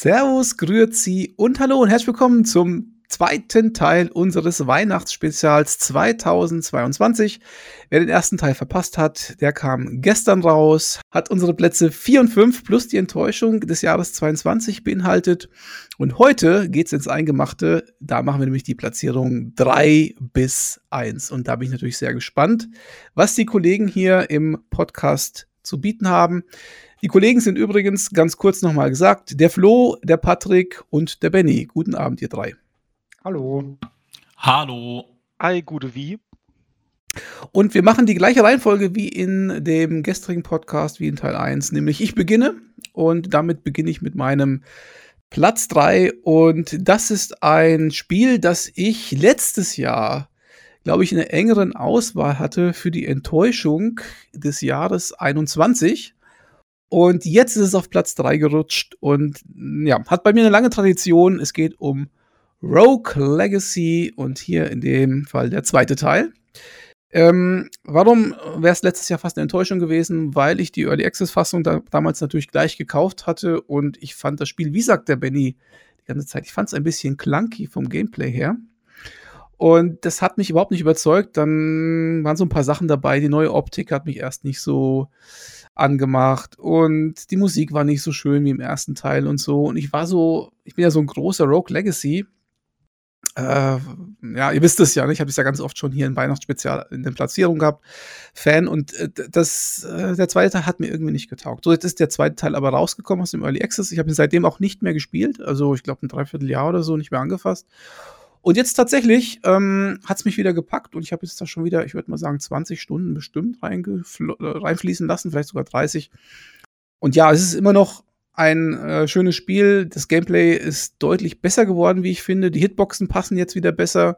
Servus, Grüezi und hallo und herzlich willkommen zum zweiten Teil unseres Weihnachtsspezials 2022. Wer den ersten Teil verpasst hat, der kam gestern raus, hat unsere Plätze 4 und 5 plus die Enttäuschung des Jahres 22 beinhaltet. Und heute geht's ins Eingemachte. Da machen wir nämlich die Platzierung 3 bis 1. Und da bin ich natürlich sehr gespannt, was die Kollegen hier im Podcast zu bieten haben. Die Kollegen sind übrigens ganz kurz nochmal gesagt, der Flo, der Patrick und der Benny. Guten Abend, ihr drei. Hallo. Hallo. Hi, gute wie. Und wir machen die gleiche Reihenfolge wie in dem gestrigen Podcast, wie in Teil 1, nämlich ich beginne und damit beginne ich mit meinem Platz 3 und das ist ein Spiel, das ich letztes Jahr, glaube ich, in einer engeren Auswahl hatte für die Enttäuschung des Jahres 21. Und jetzt ist es auf Platz 3 gerutscht und ja, hat bei mir eine lange Tradition. Es geht um Rogue Legacy und hier in dem Fall der zweite Teil. Ähm, warum wäre es letztes Jahr fast eine Enttäuschung gewesen? Weil ich die Early Access Fassung da, damals natürlich gleich gekauft hatte und ich fand das Spiel, wie sagt der Benny die ganze Zeit, ich fand es ein bisschen clunky vom Gameplay her. Und das hat mich überhaupt nicht überzeugt. Dann waren so ein paar Sachen dabei. Die neue Optik hat mich erst nicht so angemacht und die Musik war nicht so schön wie im ersten Teil und so. Und ich war so, ich bin ja so ein großer Rogue Legacy. Äh, ja, ihr wisst es ja, ne? ich habe es ja ganz oft schon hier in Weihnachtsspezial in den Platzierungen gehabt. Fan und äh, das, äh, der zweite Teil hat mir irgendwie nicht getaugt. So, jetzt ist der zweite Teil aber rausgekommen aus dem Early Access. Ich habe ihn seitdem auch nicht mehr gespielt. Also, ich glaube, ein Dreivierteljahr oder so nicht mehr angefasst. Und jetzt tatsächlich ähm, hat es mich wieder gepackt und ich habe jetzt da schon wieder, ich würde mal sagen, 20 Stunden bestimmt äh, reinfließen lassen, vielleicht sogar 30. Und ja, es ist immer noch ein äh, schönes Spiel. Das Gameplay ist deutlich besser geworden, wie ich finde. Die Hitboxen passen jetzt wieder besser.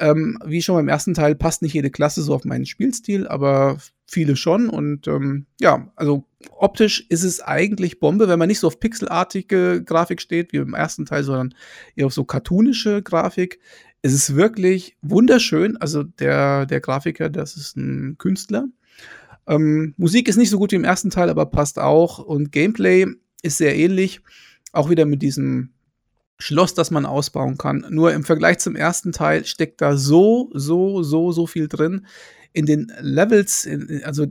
Ähm, wie schon beim ersten Teil passt nicht jede Klasse so auf meinen Spielstil, aber viele schon. Und ähm, ja, also optisch ist es eigentlich Bombe, wenn man nicht so auf pixelartige Grafik steht wie im ersten Teil, sondern eher auf so cartoonische Grafik. Es ist wirklich wunderschön. Also der, der Grafiker, das ist ein Künstler. Ähm, Musik ist nicht so gut wie im ersten Teil, aber passt auch. Und Gameplay ist sehr ähnlich. Auch wieder mit diesem Schloss, das man ausbauen kann. Nur im Vergleich zum ersten Teil steckt da so, so, so, so viel drin. In den Levels, in, also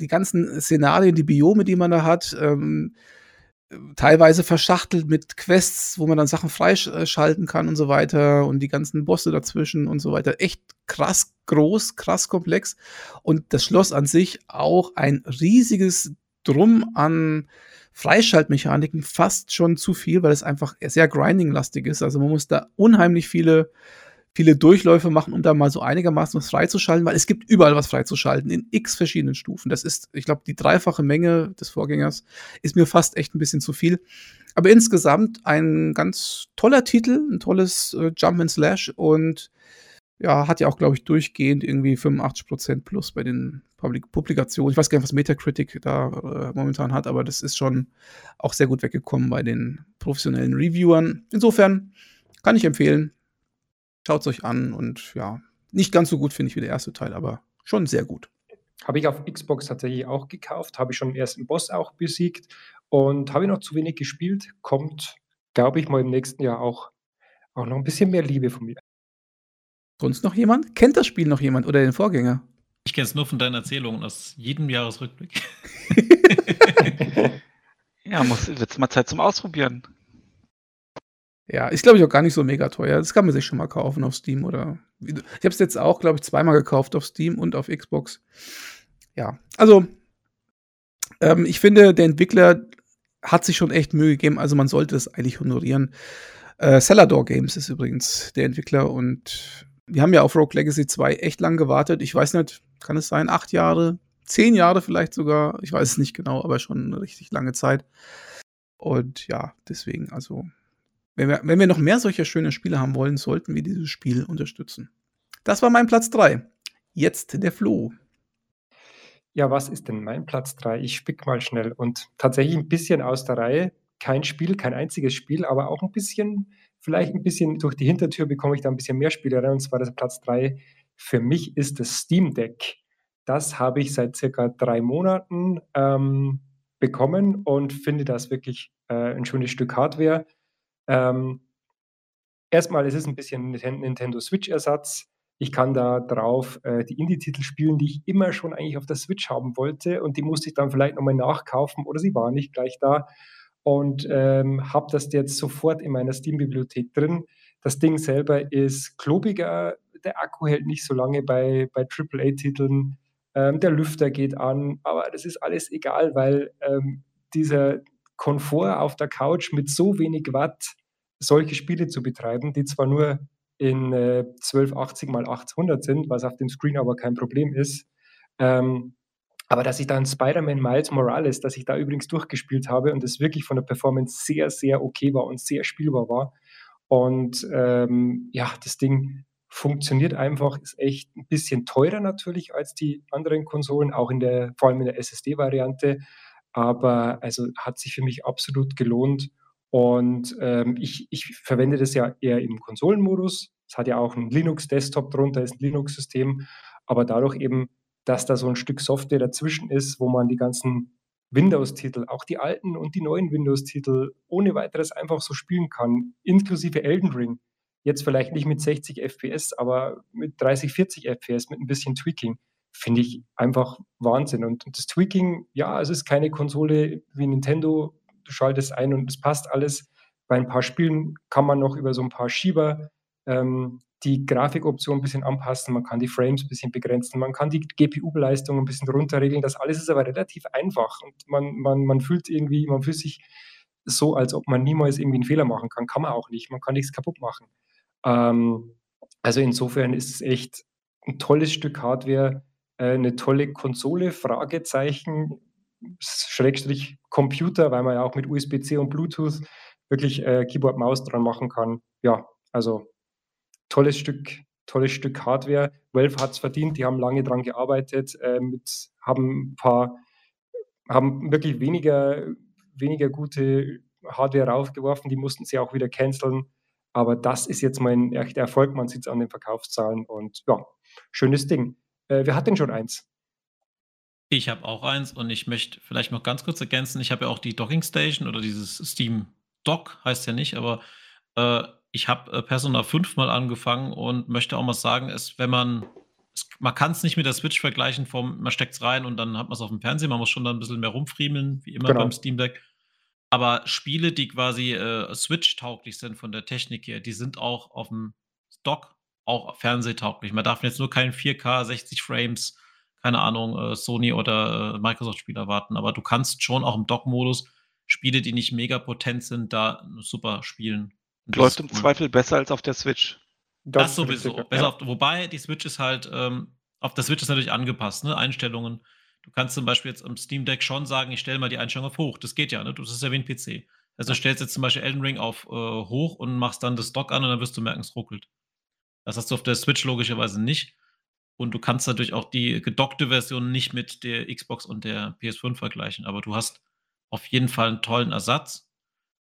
die ganzen Szenarien, die Biome, die man da hat, ähm, teilweise verschachtelt mit Quests, wo man dann Sachen freischalten kann und so weiter und die ganzen Bosse dazwischen und so weiter. Echt krass groß, krass komplex. Und das Schloss an sich auch ein riesiges Drum an Freischaltmechaniken fast schon zu viel, weil es einfach sehr grinding-lastig ist. Also man muss da unheimlich viele, viele Durchläufe machen, um da mal so einigermaßen was freizuschalten, weil es gibt überall was freizuschalten in x verschiedenen Stufen. Das ist, ich glaube, die dreifache Menge des Vorgängers ist mir fast echt ein bisschen zu viel. Aber insgesamt ein ganz toller Titel, ein tolles äh, Jump and Slash und ja, hat ja auch, glaube ich, durchgehend irgendwie 85% plus bei den Publik Publikationen. Ich weiß gar nicht, was Metacritic da äh, momentan hat, aber das ist schon auch sehr gut weggekommen bei den professionellen Reviewern. Insofern kann ich empfehlen. Schaut es euch an und ja, nicht ganz so gut finde ich wie der erste Teil, aber schon sehr gut. Habe ich auf Xbox tatsächlich auch gekauft, habe ich schon den ersten Boss auch besiegt und habe noch zu wenig gespielt. Kommt, glaube ich, mal im nächsten Jahr auch, auch noch ein bisschen mehr Liebe von mir. Sonst noch jemand? Kennt das Spiel noch jemand oder den Vorgänger? Ich kenne es nur von deinen Erzählungen aus jedem Jahresrückblick. ja, muss jetzt mal Zeit zum Ausprobieren. Ja, ist glaube ich auch gar nicht so mega teuer. Das kann man sich schon mal kaufen auf Steam oder. Ich habe es jetzt auch, glaube ich, zweimal gekauft auf Steam und auf Xbox. Ja, also ähm, ich finde, der Entwickler hat sich schon echt Mühe gegeben. Also man sollte es eigentlich honorieren. Äh, Celador Games ist übrigens der Entwickler und wir haben ja auf Rogue Legacy 2 echt lang gewartet. Ich weiß nicht, kann es sein, acht Jahre, zehn Jahre vielleicht sogar. Ich weiß es nicht genau, aber schon eine richtig lange Zeit. Und ja, deswegen, also, wenn wir, wenn wir noch mehr solcher schöne Spiele haben wollen, sollten wir dieses Spiel unterstützen. Das war mein Platz 3. Jetzt der Flo. Ja, was ist denn mein Platz 3? Ich spick mal schnell und tatsächlich ein bisschen aus der Reihe. Kein Spiel, kein einziges Spiel, aber auch ein bisschen vielleicht ein bisschen durch die Hintertür bekomme ich da ein bisschen mehr Spiele rein, und zwar das Platz 3 für mich ist das Steam Deck. Das habe ich seit circa drei Monaten ähm, bekommen und finde das wirklich äh, ein schönes Stück Hardware. Ähm, erstmal, es ist ein bisschen Nintendo Switch-Ersatz. Ich kann da drauf äh, die Indie-Titel spielen, die ich immer schon eigentlich auf der Switch haben wollte und die musste ich dann vielleicht nochmal nachkaufen oder sie waren nicht gleich da und ähm, habe das jetzt sofort in meiner Steam-Bibliothek drin. Das Ding selber ist klobiger, der Akku hält nicht so lange bei, bei AAA-Titeln, ähm, der Lüfter geht an, aber das ist alles egal, weil ähm, dieser Komfort auf der Couch mit so wenig Watt solche Spiele zu betreiben, die zwar nur in äh, 1280 mal 800 sind, was auf dem Screen aber kein Problem ist. Ähm, aber dass ich dann Spider-Man Miles Morales, dass ich da übrigens durchgespielt habe und es wirklich von der Performance sehr, sehr okay war und sehr spielbar war. Und ähm, ja, das Ding funktioniert einfach, ist echt ein bisschen teurer natürlich als die anderen Konsolen, auch in der, vor allem in der SSD-Variante. Aber also hat sich für mich absolut gelohnt. Und ähm, ich, ich verwende das ja eher im Konsolenmodus. Es hat ja auch einen Linux-Desktop drunter, ist ein Linux-System. Aber dadurch eben, dass da so ein Stück Software dazwischen ist, wo man die ganzen Windows-Titel, auch die alten und die neuen Windows-Titel ohne weiteres einfach so spielen kann, inklusive Elden Ring. Jetzt vielleicht nicht mit 60 FPS, aber mit 30, 40 FPS, mit ein bisschen Tweaking, finde ich einfach Wahnsinn. Und das Tweaking, ja, es ist keine Konsole wie Nintendo, du schaltest ein und es passt alles. Bei ein paar Spielen kann man noch über so ein paar Schieber ähm, die Grafikoption ein bisschen anpassen, man kann die Frames ein bisschen begrenzen, man kann die GPU-Leistung ein bisschen runterregeln. Das alles ist aber relativ einfach und man, man, man fühlt irgendwie, man fühlt sich so, als ob man niemals irgendwie einen Fehler machen kann. Kann man auch nicht. Man kann nichts kaputt machen. Ähm, also insofern ist es echt ein tolles Stück Hardware, äh, eine tolle Konsole, Fragezeichen. Schrägstrich Computer, weil man ja auch mit USB-C und Bluetooth wirklich äh, Keyboard-Maus dran machen kann. Ja, also tolles Stück, tolles Stück Hardware. Valve hat es verdient, die haben lange dran gearbeitet, äh, mit, haben ein paar, haben wirklich weniger, weniger gute Hardware raufgeworfen, die mussten sie auch wieder canceln. Aber das ist jetzt mein echter Erfolg, man sieht es an den Verkaufszahlen und ja, schönes Ding. Äh, wer hat denn schon eins? Ich habe auch eins und ich möchte vielleicht noch ganz kurz ergänzen. Ich habe ja auch die Docking Station oder dieses Steam Dock, heißt ja nicht, aber äh, ich habe äh, Persona 5 mal angefangen und möchte auch mal sagen, es, wenn man, es, man kann es nicht mit der Switch vergleichen, vom, man steckt es rein und dann hat man es auf dem Fernseher, man muss schon dann ein bisschen mehr rumfriemeln, wie immer genau. beim Steam Deck. Aber Spiele, die quasi äh, Switch-tauglich sind von der Technik her, die sind auch auf dem Dock auch fernsehtauglich. Man darf jetzt nur keinen 4K, 60 Frames, keine Ahnung, äh, Sony oder äh, Microsoft-Spiele erwarten. Aber du kannst schon auch im Dock-Modus Spiele, die nicht mega potent sind, da super spielen. Läuft im cool. Zweifel besser als auf der Switch. Das, das sowieso. Ja. Auf, wobei die Switch ist halt, ähm, auf der Switch ist natürlich angepasst, ne? Einstellungen. Du kannst zum Beispiel jetzt am Steam Deck schon sagen, ich stelle mal die Einstellung auf hoch. Das geht ja, ne? Das ist ja wie ein PC. Also du stellst jetzt zum Beispiel Elden Ring auf äh, hoch und machst dann das Dock an und dann wirst du merken, es ruckelt. Das hast du auf der Switch logischerweise nicht. Und du kannst natürlich auch die gedockte Version nicht mit der Xbox und der PS5 vergleichen. Aber du hast auf jeden Fall einen tollen Ersatz.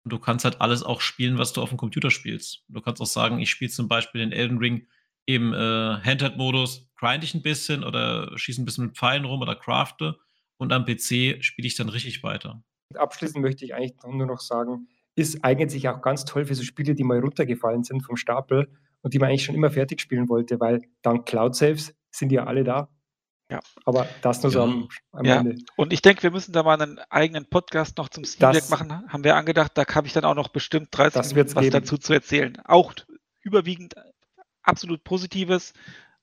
Du kannst halt alles auch spielen, was du auf dem Computer spielst. Du kannst auch sagen, ich spiele zum Beispiel den Elden Ring im äh, Handheld-Modus, grind ich ein bisschen oder schieße ein bisschen mit Pfeilen rum oder crafte. Und am PC spiele ich dann richtig weiter. Abschließend möchte ich eigentlich nur noch sagen, ist eignet sich auch ganz toll für so Spiele, die mal runtergefallen sind vom Stapel und die man eigentlich schon immer fertig spielen wollte, weil dank Cloud Saves sind ja alle da. Ja. Aber das nur so am, am ja. Ende. Und ich denke, wir müssen da mal einen eigenen Podcast noch zum Steam Deck machen, haben wir angedacht. Da habe ich dann auch noch bestimmt 30 Minuten was geben. dazu zu erzählen. Auch überwiegend absolut Positives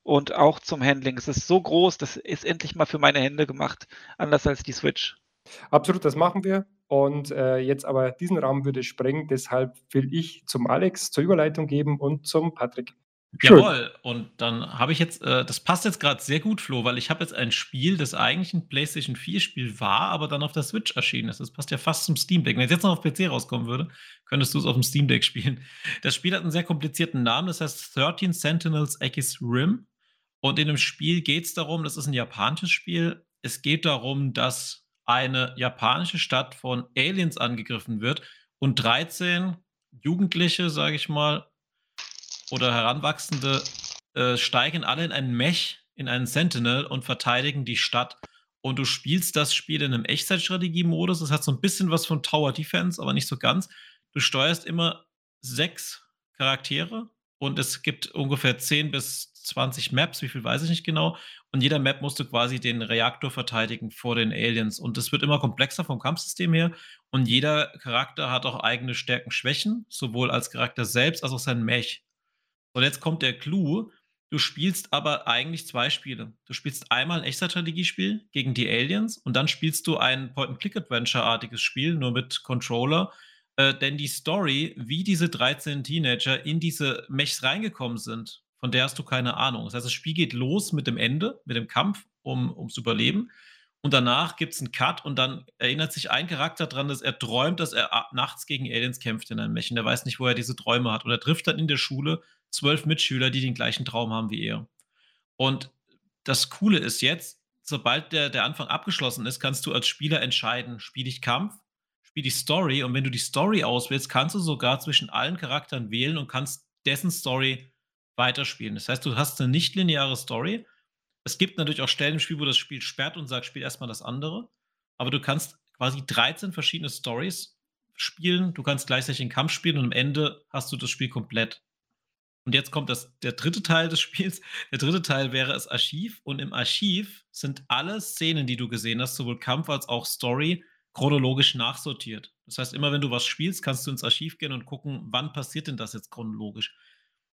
und auch zum Handling. Es ist so groß, das ist endlich mal für meine Hände gemacht, anders als die Switch. Absolut, das machen wir. Und äh, jetzt aber diesen Rahmen würde sprengen. Deshalb will ich zum Alex zur Überleitung geben und zum Patrick. Jawohl, und dann habe ich jetzt, äh, das passt jetzt gerade sehr gut, Flo, weil ich habe jetzt ein Spiel, das eigentlich ein PlayStation 4-Spiel war, aber dann auf der Switch erschienen ist. Das passt ja fast zum Steam Deck. Wenn es jetzt noch auf PC rauskommen würde, könntest du es auf dem Steam Deck spielen. Das Spiel hat einen sehr komplizierten Namen, das heißt 13 Sentinels Aegis Rim. Und in dem Spiel geht es darum, das ist ein japanisches Spiel, es geht darum, dass eine japanische Stadt von Aliens angegriffen wird und 13 Jugendliche, sage ich mal, oder Heranwachsende äh, steigen alle in einen Mech, in einen Sentinel und verteidigen die Stadt. und du spielst das Spiel in einem Echtzeitstrategie-Modus. Das hat so ein bisschen was von Tower Defense, aber nicht so ganz. Du steuerst immer sechs Charaktere und es gibt ungefähr 10 bis 20 Maps, wie viel weiß ich nicht genau. Und jeder Map musst du quasi den Reaktor verteidigen vor den Aliens. Und es wird immer komplexer vom Kampfsystem her. Und jeder Charakter hat auch eigene Stärken, Schwächen, sowohl als Charakter selbst als auch sein Mech. Und jetzt kommt der Clou. Du spielst aber eigentlich zwei Spiele. Du spielst einmal ein echter Strategiespiel gegen die Aliens und dann spielst du ein Point-and-Click-Adventure-artiges Spiel, nur mit Controller. Äh, denn die Story, wie diese 13 Teenager in diese Mechs reingekommen sind, von der hast du keine Ahnung. Das heißt, das Spiel geht los mit dem Ende, mit dem Kampf um, ums Überleben. Und danach gibt es einen Cut und dann erinnert sich ein Charakter daran, dass er träumt, dass er nachts gegen Aliens kämpft in einem Mech. Und der weiß nicht, wo er diese Träume hat. Und er trifft dann in der Schule zwölf Mitschüler, die den gleichen Traum haben wie er. Und das Coole ist jetzt, sobald der, der Anfang abgeschlossen ist, kannst du als Spieler entscheiden, spiele ich Kampf, spiele ich Story. Und wenn du die Story auswählst, kannst du sogar zwischen allen Charakteren wählen und kannst dessen Story weiterspielen. Das heißt, du hast eine nicht lineare Story. Es gibt natürlich auch Stellen im Spiel, wo das Spiel sperrt und sagt, spiel erstmal das andere. Aber du kannst quasi 13 verschiedene Stories spielen. Du kannst gleichzeitig den Kampf spielen und am Ende hast du das Spiel komplett. Und jetzt kommt das, der dritte Teil des Spiels. Der dritte Teil wäre das Archiv. Und im Archiv sind alle Szenen, die du gesehen hast, sowohl Kampf als auch Story, chronologisch nachsortiert. Das heißt, immer wenn du was spielst, kannst du ins Archiv gehen und gucken, wann passiert denn das jetzt chronologisch.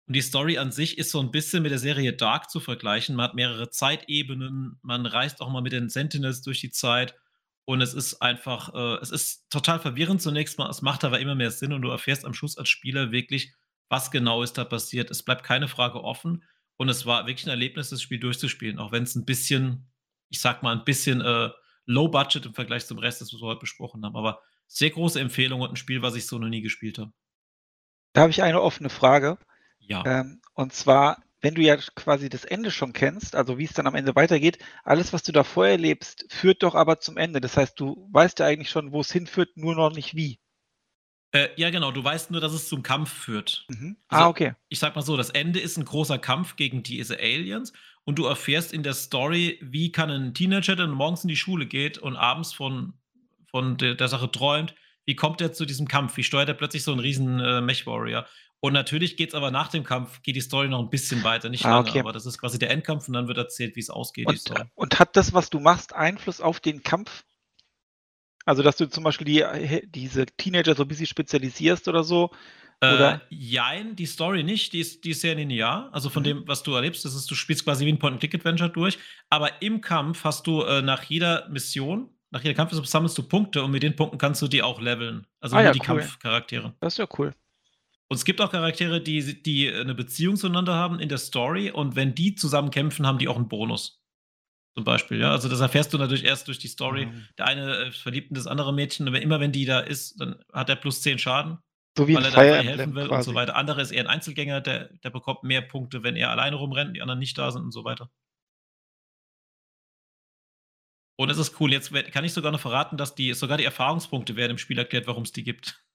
Und die Story an sich ist so ein bisschen mit der Serie Dark zu vergleichen. Man hat mehrere Zeitebenen, man reist auch mal mit den Sentinels durch die Zeit. Und es ist einfach, äh, es ist total verwirrend zunächst mal, es macht aber immer mehr Sinn und du erfährst am Schluss als Spieler wirklich, was genau ist da passiert. Es bleibt keine Frage offen und es war wirklich ein Erlebnis, das Spiel durchzuspielen, auch wenn es ein bisschen, ich sag mal, ein bisschen äh, low budget im Vergleich zum Rest, das wir heute besprochen haben. Aber sehr große Empfehlung und ein Spiel, was ich so noch nie gespielt habe. Da habe ich eine offene Frage. Ja. Ähm, und zwar, wenn du ja quasi das Ende schon kennst, also wie es dann am Ende weitergeht, alles, was du da vorher erlebst, führt doch aber zum Ende. Das heißt, du weißt ja eigentlich schon, wo es hinführt, nur noch nicht wie. Äh, ja, genau. Du weißt nur, dass es zum Kampf führt. Mhm. Also, ah, okay. Ich sag mal so: Das Ende ist ein großer Kampf gegen diese Aliens und du erfährst in der Story, wie kann ein Teenager, der morgens in die Schule geht und abends von, von der, der Sache träumt, wie kommt er zu diesem Kampf? Wie steuert er plötzlich so einen riesen äh, Mech-Warrior? Und natürlich geht es aber nach dem Kampf, geht die Story noch ein bisschen weiter, nicht ah, lange, okay. aber das ist quasi der Endkampf und dann wird erzählt, wie es ausgeht. Und, und, hat das, was du machst, Einfluss auf den Kampf also, dass du zum Beispiel die, diese Teenager so ein bisschen spezialisierst oder so? Oder? Äh, jein, die Story nicht, die ist, die ist sehr linear. Also von mhm. dem, was du erlebst, das ist, du spielst quasi wie ein Point-and-Click-Adventure durch. Aber im Kampf hast du äh, nach jeder Mission, nach jeder Kampf sammelst du Punkte und mit den Punkten kannst du die auch leveln. Also ah, ja, die cool. Kampfcharaktere. Das ist ja cool. Und es gibt auch Charaktere, die, die eine Beziehung zueinander haben in der Story und wenn die zusammen kämpfen, haben die auch einen Bonus. Zum Beispiel, ja. Also das erfährst du natürlich erst durch die Story. Mhm. Der eine äh, verliebt in das andere Mädchen, aber immer wenn die da ist, dann hat er plus 10 Schaden. So wie weil er dabei helfen will quasi. und so weiter. Andere ist eher ein Einzelgänger, der, der bekommt mehr Punkte, wenn er alleine rumrennt, die anderen nicht da sind und so weiter. Und es ist cool. Jetzt kann ich sogar noch verraten, dass die sogar die Erfahrungspunkte werden im Spiel erklärt, warum es die gibt.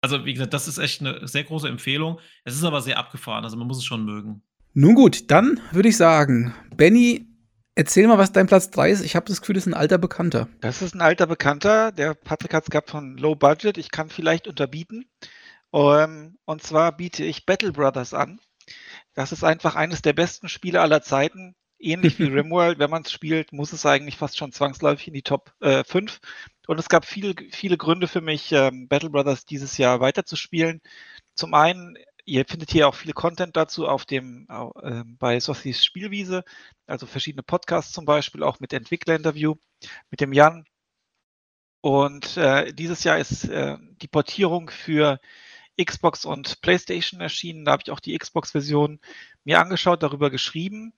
Also, wie gesagt, das ist echt eine sehr große Empfehlung. Es ist aber sehr abgefahren, also man muss es schon mögen. Nun gut, dann würde ich sagen, Benny Erzähl mal, was dein Platz 3 ist. Ich habe das Gefühl, das ist ein alter Bekannter. Das ist ein alter Bekannter. Der Patrick hat es gehabt von Low Budget. Ich kann vielleicht unterbieten. Um, ähm, und zwar biete ich Battle Brothers an. Das ist einfach eines der besten Spiele aller Zeiten. Ähnlich wie Rimworld. Wenn man es spielt, muss es eigentlich fast schon zwangsläufig in die Top äh, 5. Und es gab viele, viele Gründe für mich, ähm, Battle Brothers dieses Jahr weiterzuspielen. Zum einen Ihr findet hier auch viele Content dazu auf dem äh, bei Sothis Spielwiese, also verschiedene Podcasts zum Beispiel, auch mit Entwicklerinterview mit dem Jan. Und äh, dieses Jahr ist äh, die Portierung für Xbox und PlayStation erschienen. Da habe ich auch die Xbox-Version mir angeschaut, darüber geschrieben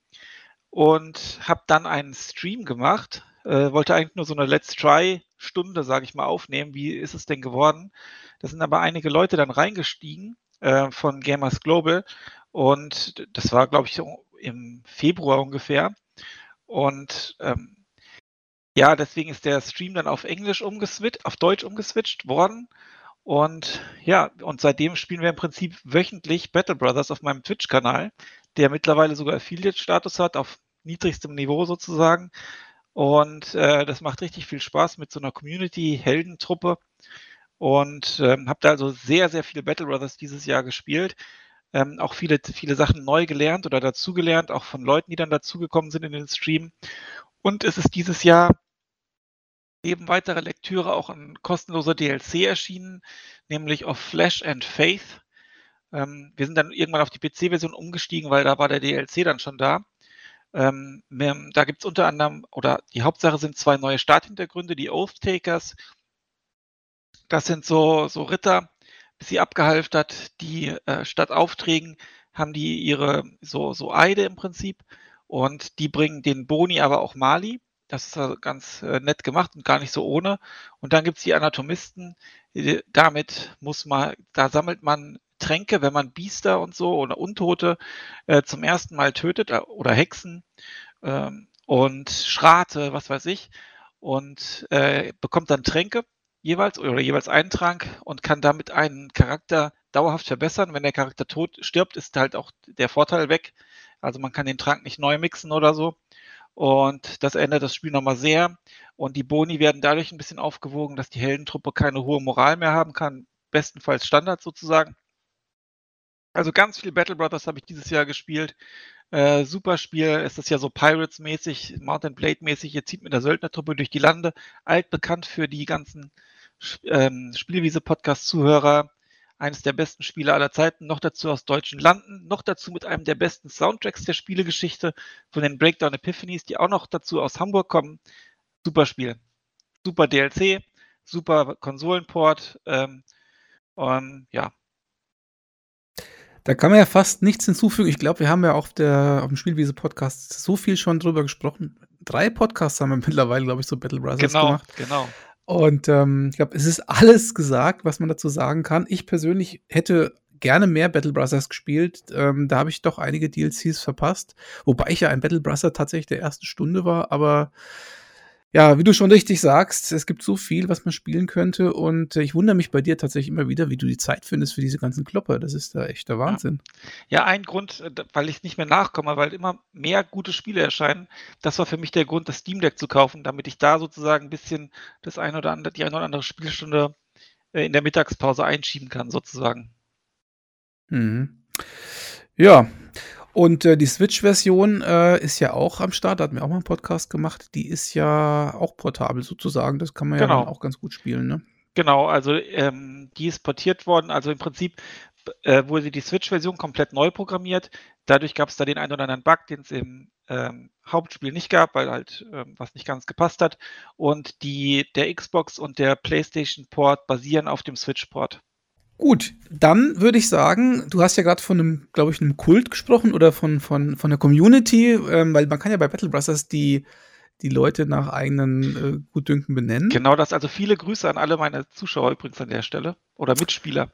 und habe dann einen Stream gemacht. Äh, wollte eigentlich nur so eine Let's Try-Stunde, sage ich mal, aufnehmen. Wie ist es denn geworden? Da sind aber einige Leute dann reingestiegen äh, von Gamers Global. Und das war, glaube ich, im Februar ungefähr. Und ähm, ja, deswegen ist der Stream dann auf Englisch umgeswitcht, auf Deutsch umgeswitcht worden. Und ja, und seitdem spielen wir im Prinzip wöchentlich Battle Brothers auf meinem Twitch-Kanal, der mittlerweile sogar Affiliate-Status hat, auf niedrigstem Niveau sozusagen. Und äh, das macht richtig viel Spaß mit so einer Community-Heldentruppe. Und ähm, habe da also sehr, sehr viele Battle Brothers dieses Jahr gespielt. Ähm, auch viele, viele Sachen neu gelernt oder dazugelernt, auch von Leuten, die dann dazugekommen sind in den Stream. Und es ist dieses Jahr neben weiterer Lektüre auch ein kostenloser DLC erschienen, nämlich auf Flash and Faith. Ähm, wir sind dann irgendwann auf die PC-Version umgestiegen, weil da war der DLC dann schon da. Ähm, da gibt es unter anderem, oder die Hauptsache sind zwei neue Starthintergründe, die Oath Takers. Das sind so, so Ritter, bis sie abgehalftert, die äh, statt Aufträgen haben die ihre so, so Eide im Prinzip und die bringen den Boni aber auch Mali. Das ist ganz äh, nett gemacht und gar nicht so ohne. Und dann gibt es die Anatomisten. Damit muss man, da sammelt man Tränke, wenn man Biester und so oder Untote äh, zum ersten Mal tötet äh, oder Hexen ähm, und Schrate, was weiß ich, und äh, bekommt dann Tränke jeweils oder jeweils einen Trank und kann damit einen Charakter dauerhaft verbessern. Wenn der Charakter tot stirbt, ist halt auch der Vorteil weg. Also man kann den Trank nicht neu mixen oder so. Und das ändert das Spiel nochmal sehr. Und die Boni werden dadurch ein bisschen aufgewogen, dass die Heldentruppe keine hohe Moral mehr haben kann. Bestenfalls Standard sozusagen. Also ganz viel Battle Brothers habe ich dieses Jahr gespielt. Äh, super Spiel. Es ist ja so Pirates-mäßig, Mountain Blade-mäßig. Ihr zieht mit der Söldnertruppe durch die Lande. Altbekannt für die ganzen ähm, Spielwiese-Podcast-Zuhörer. Eines der besten Spiele aller Zeiten. Noch dazu aus deutschen Landen. Noch dazu mit einem der besten Soundtracks der Spielegeschichte von den Breakdown Epiphanies, die auch noch dazu aus Hamburg kommen. Super Spiel. Super DLC. Super Konsolenport. Ähm, ähm, ja, da kann man ja fast nichts hinzufügen. Ich glaube, wir haben ja auf, der, auf dem Spielwiese-Podcast so viel schon drüber gesprochen. Drei Podcasts haben wir mittlerweile, glaube ich, so Battle Brothers genau, gemacht. Genau, Und ähm, ich glaube, es ist alles gesagt, was man dazu sagen kann. Ich persönlich hätte gerne mehr Battle Brothers gespielt. Ähm, da habe ich doch einige DLCs verpasst. Wobei ich ja ein Battle Brother tatsächlich der ersten Stunde war, aber ja, wie du schon richtig sagst, es gibt so viel, was man spielen könnte. Und äh, ich wundere mich bei dir tatsächlich immer wieder, wie du die Zeit findest für diese ganzen Klopper. Das ist da echt der Wahnsinn. Ja, ja ein Grund, äh, weil ich nicht mehr nachkomme, weil immer mehr gute Spiele erscheinen. Das war für mich der Grund, das Steam Deck zu kaufen, damit ich da sozusagen ein bisschen das ein oder andere, die eine oder andere Spielstunde äh, in der Mittagspause einschieben kann, sozusagen. Mhm. Ja, und äh, die Switch-Version äh, ist ja auch am Start, da hatten wir auch mal einen Podcast gemacht. Die ist ja auch portabel sozusagen. Das kann man genau. ja auch ganz gut spielen, ne? Genau, also ähm, die ist portiert worden. Also im Prinzip äh, wurde die Switch-Version komplett neu programmiert. Dadurch gab es da den einen oder anderen Bug, den es im ähm, Hauptspiel nicht gab, weil halt ähm, was nicht ganz gepasst hat. Und die, der Xbox und der PlayStation-Port basieren auf dem Switch-Port. Gut, dann würde ich sagen, du hast ja gerade von einem, glaube ich, einem Kult gesprochen oder von, von, von der Community, ähm, weil man kann ja bei Battle Brothers die, die Leute nach eigenen äh, Gutdünken benennen. Genau das, also viele Grüße an alle meine Zuschauer übrigens an der Stelle oder Mitspieler.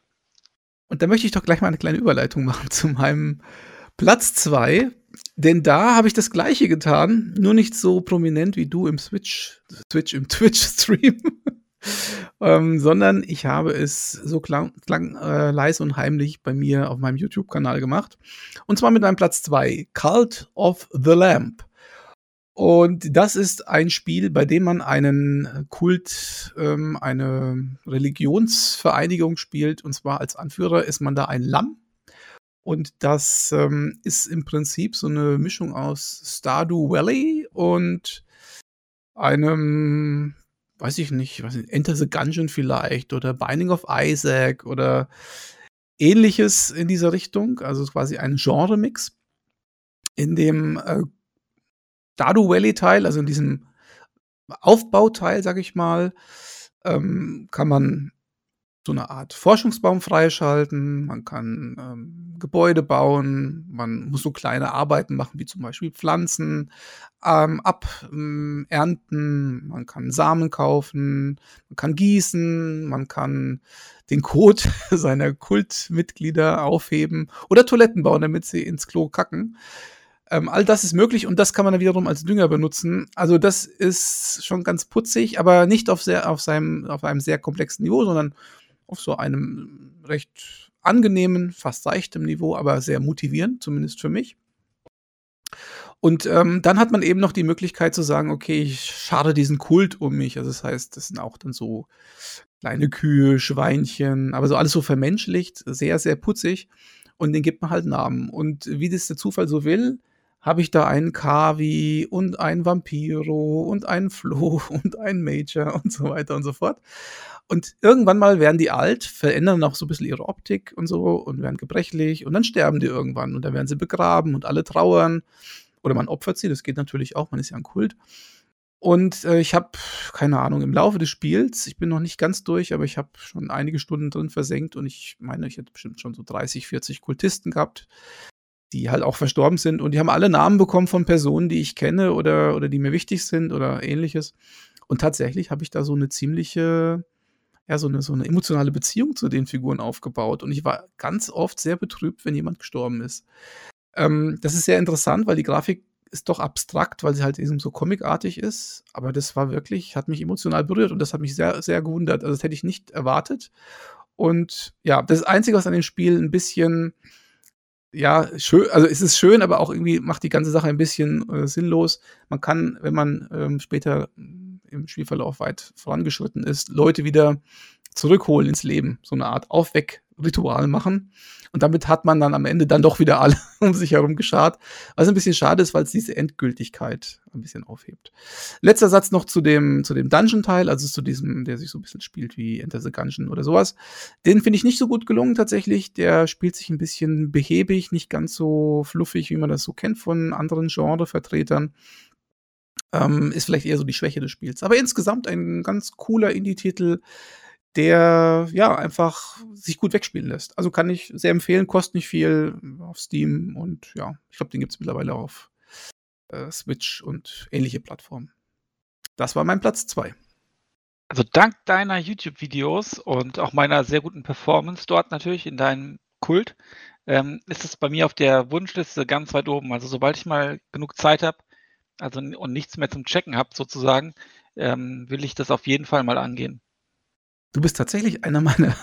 Und da möchte ich doch gleich mal eine kleine Überleitung machen zu meinem Platz 2, denn da habe ich das gleiche getan, nur nicht so prominent wie du im Switch, Twitch, im Twitch-Stream ähm, sondern ich habe es so klang, klang äh, leise und heimlich bei mir auf meinem YouTube-Kanal gemacht. Und zwar mit meinem Platz 2, Cult of the Lamp. Und das ist ein Spiel, bei dem man einen Kult, ähm, eine Religionsvereinigung spielt. Und zwar als Anführer ist man da ein Lamm. Und das ähm, ist im Prinzip so eine Mischung aus Stardew Valley und einem weiß ich nicht, weiß Enter the Gungeon vielleicht oder Binding of Isaac oder ähnliches in dieser Richtung, also quasi ein Genre-Mix. In dem äh, Dadu Valley-Teil, also in diesem Aufbauteil, sag ich mal, ähm, kann man so eine Art Forschungsbaum freischalten, man kann ähm, Gebäude bauen, man muss so kleine Arbeiten machen, wie zum Beispiel Pflanzen ähm, abernten, ähm, man kann Samen kaufen, man kann gießen, man kann den Kot seiner Kultmitglieder aufheben oder Toiletten bauen, damit sie ins Klo kacken. Ähm, all das ist möglich und das kann man dann wiederum als Dünger benutzen. Also das ist schon ganz putzig, aber nicht auf, sehr, auf, seinem, auf einem sehr komplexen Niveau, sondern auf so einem recht angenehmen, fast seichtem Niveau, aber sehr motivierend, zumindest für mich. Und ähm, dann hat man eben noch die Möglichkeit zu sagen, okay, ich schade diesen Kult um mich. Also das heißt, das sind auch dann so kleine Kühe, Schweinchen, aber so alles so vermenschlicht, sehr, sehr putzig. Und den gibt man halt Namen. Und wie das der Zufall so will, habe ich da einen Kavi und einen Vampiro und einen Flo und einen Major und so weiter und so fort. Und irgendwann mal werden die alt, verändern auch so ein bisschen ihre Optik und so und werden gebrechlich und dann sterben die irgendwann und dann werden sie begraben und alle trauern. Oder man opfert sie, das geht natürlich auch, man ist ja ein Kult. Und äh, ich habe, keine Ahnung, im Laufe des Spiels, ich bin noch nicht ganz durch, aber ich habe schon einige Stunden drin versenkt und ich meine, ich hätte bestimmt schon so 30, 40 Kultisten gehabt, die halt auch verstorben sind und die haben alle Namen bekommen von Personen, die ich kenne oder, oder die mir wichtig sind oder ähnliches. Und tatsächlich habe ich da so eine ziemliche, ja, so eine, so eine emotionale Beziehung zu den Figuren aufgebaut. Und ich war ganz oft sehr betrübt, wenn jemand gestorben ist. Ähm, das ist sehr interessant, weil die Grafik ist doch abstrakt, weil sie halt eben so comicartig ist. Aber das war wirklich, hat mich emotional berührt und das hat mich sehr, sehr gewundert. Also das hätte ich nicht erwartet. Und ja, das Einzige, was an dem Spiel ein bisschen, ja, schön, also es ist schön, aber auch irgendwie macht die ganze Sache ein bisschen äh, sinnlos. Man kann, wenn man ähm, später im Spielverlauf weit vorangeschritten ist, Leute wieder zurückholen ins Leben, so eine Art Aufweckritual machen. Und damit hat man dann am Ende dann doch wieder alle um sich herum geschart. Was ein bisschen schade ist, weil es diese Endgültigkeit ein bisschen aufhebt. Letzter Satz noch zu dem, zu dem Dungeon-Teil, also zu diesem, der sich so ein bisschen spielt wie Enter the Gungeon oder sowas. Den finde ich nicht so gut gelungen tatsächlich. Der spielt sich ein bisschen behäbig, nicht ganz so fluffig, wie man das so kennt von anderen Genrevertretern. Ähm, ist vielleicht eher so die Schwäche des Spiels. Aber insgesamt ein ganz cooler Indie-Titel, der ja einfach sich gut wegspielen lässt. Also kann ich sehr empfehlen, kostet nicht viel auf Steam und ja, ich glaube, den gibt es mittlerweile auf äh, Switch und ähnliche Plattformen. Das war mein Platz 2. Also dank deiner YouTube-Videos und auch meiner sehr guten Performance dort natürlich in deinem Kult, ähm, ist es bei mir auf der Wunschliste ganz weit oben. Also sobald ich mal genug Zeit habe, also und nichts mehr zum Checken habe sozusagen, ähm, will ich das auf jeden Fall mal angehen. Du bist tatsächlich einer meiner.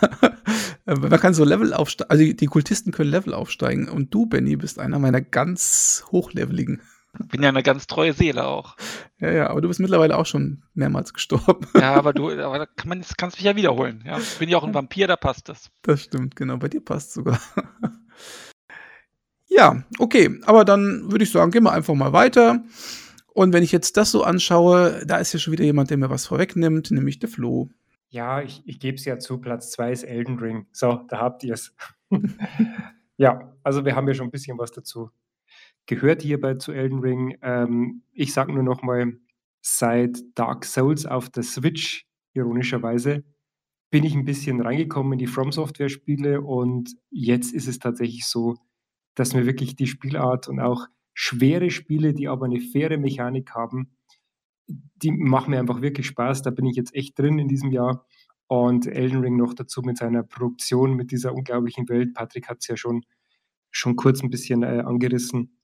Man kann so Level aufsteigen. Also die Kultisten können Level aufsteigen. Und du, Benny, bist einer meiner ganz hochleveligen. Bin ja eine ganz treue Seele auch. Ja, ja, aber du bist mittlerweile auch schon mehrmals gestorben. Ja, aber du, aber da kann man, kannst mich ja wiederholen. Ja, ich bin ja auch ein Vampir, da passt das. Das stimmt, genau. Bei dir passt sogar. ja, okay. Aber dann würde ich sagen, gehen wir einfach mal weiter. Und wenn ich jetzt das so anschaue, da ist ja schon wieder jemand, der mir was vorwegnimmt, nämlich der Flo. Ja, ich, ich gebe es ja zu, Platz 2 ist Elden Ring. So, da habt ihr es. ja, also wir haben ja schon ein bisschen was dazu gehört hierbei zu Elden Ring. Ähm, ich sage nur noch mal, seit Dark Souls auf der Switch, ironischerweise, bin ich ein bisschen reingekommen in die From Software Spiele und jetzt ist es tatsächlich so, dass mir wirklich die Spielart und auch schwere Spiele, die aber eine faire Mechanik haben, die machen mir einfach wirklich Spaß. Da bin ich jetzt echt drin in diesem Jahr. Und Elden Ring noch dazu mit seiner Produktion, mit dieser unglaublichen Welt. Patrick hat es ja schon, schon kurz ein bisschen äh, angerissen.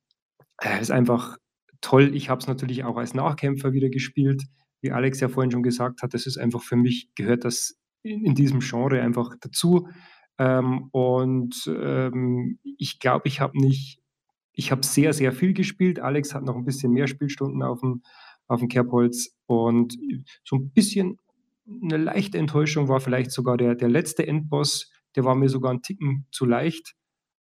Äh, ist einfach toll. Ich habe es natürlich auch als Nachkämpfer wieder gespielt. Wie Alex ja vorhin schon gesagt hat, das ist einfach für mich, gehört das in, in diesem Genre einfach dazu. Ähm, und ähm, ich glaube, ich habe nicht, ich habe sehr, sehr viel gespielt. Alex hat noch ein bisschen mehr Spielstunden auf dem, auf dem Kerbholz. Und so ein bisschen eine leichte Enttäuschung war vielleicht sogar der, der letzte Endboss. Der war mir sogar ein Ticken zu leicht.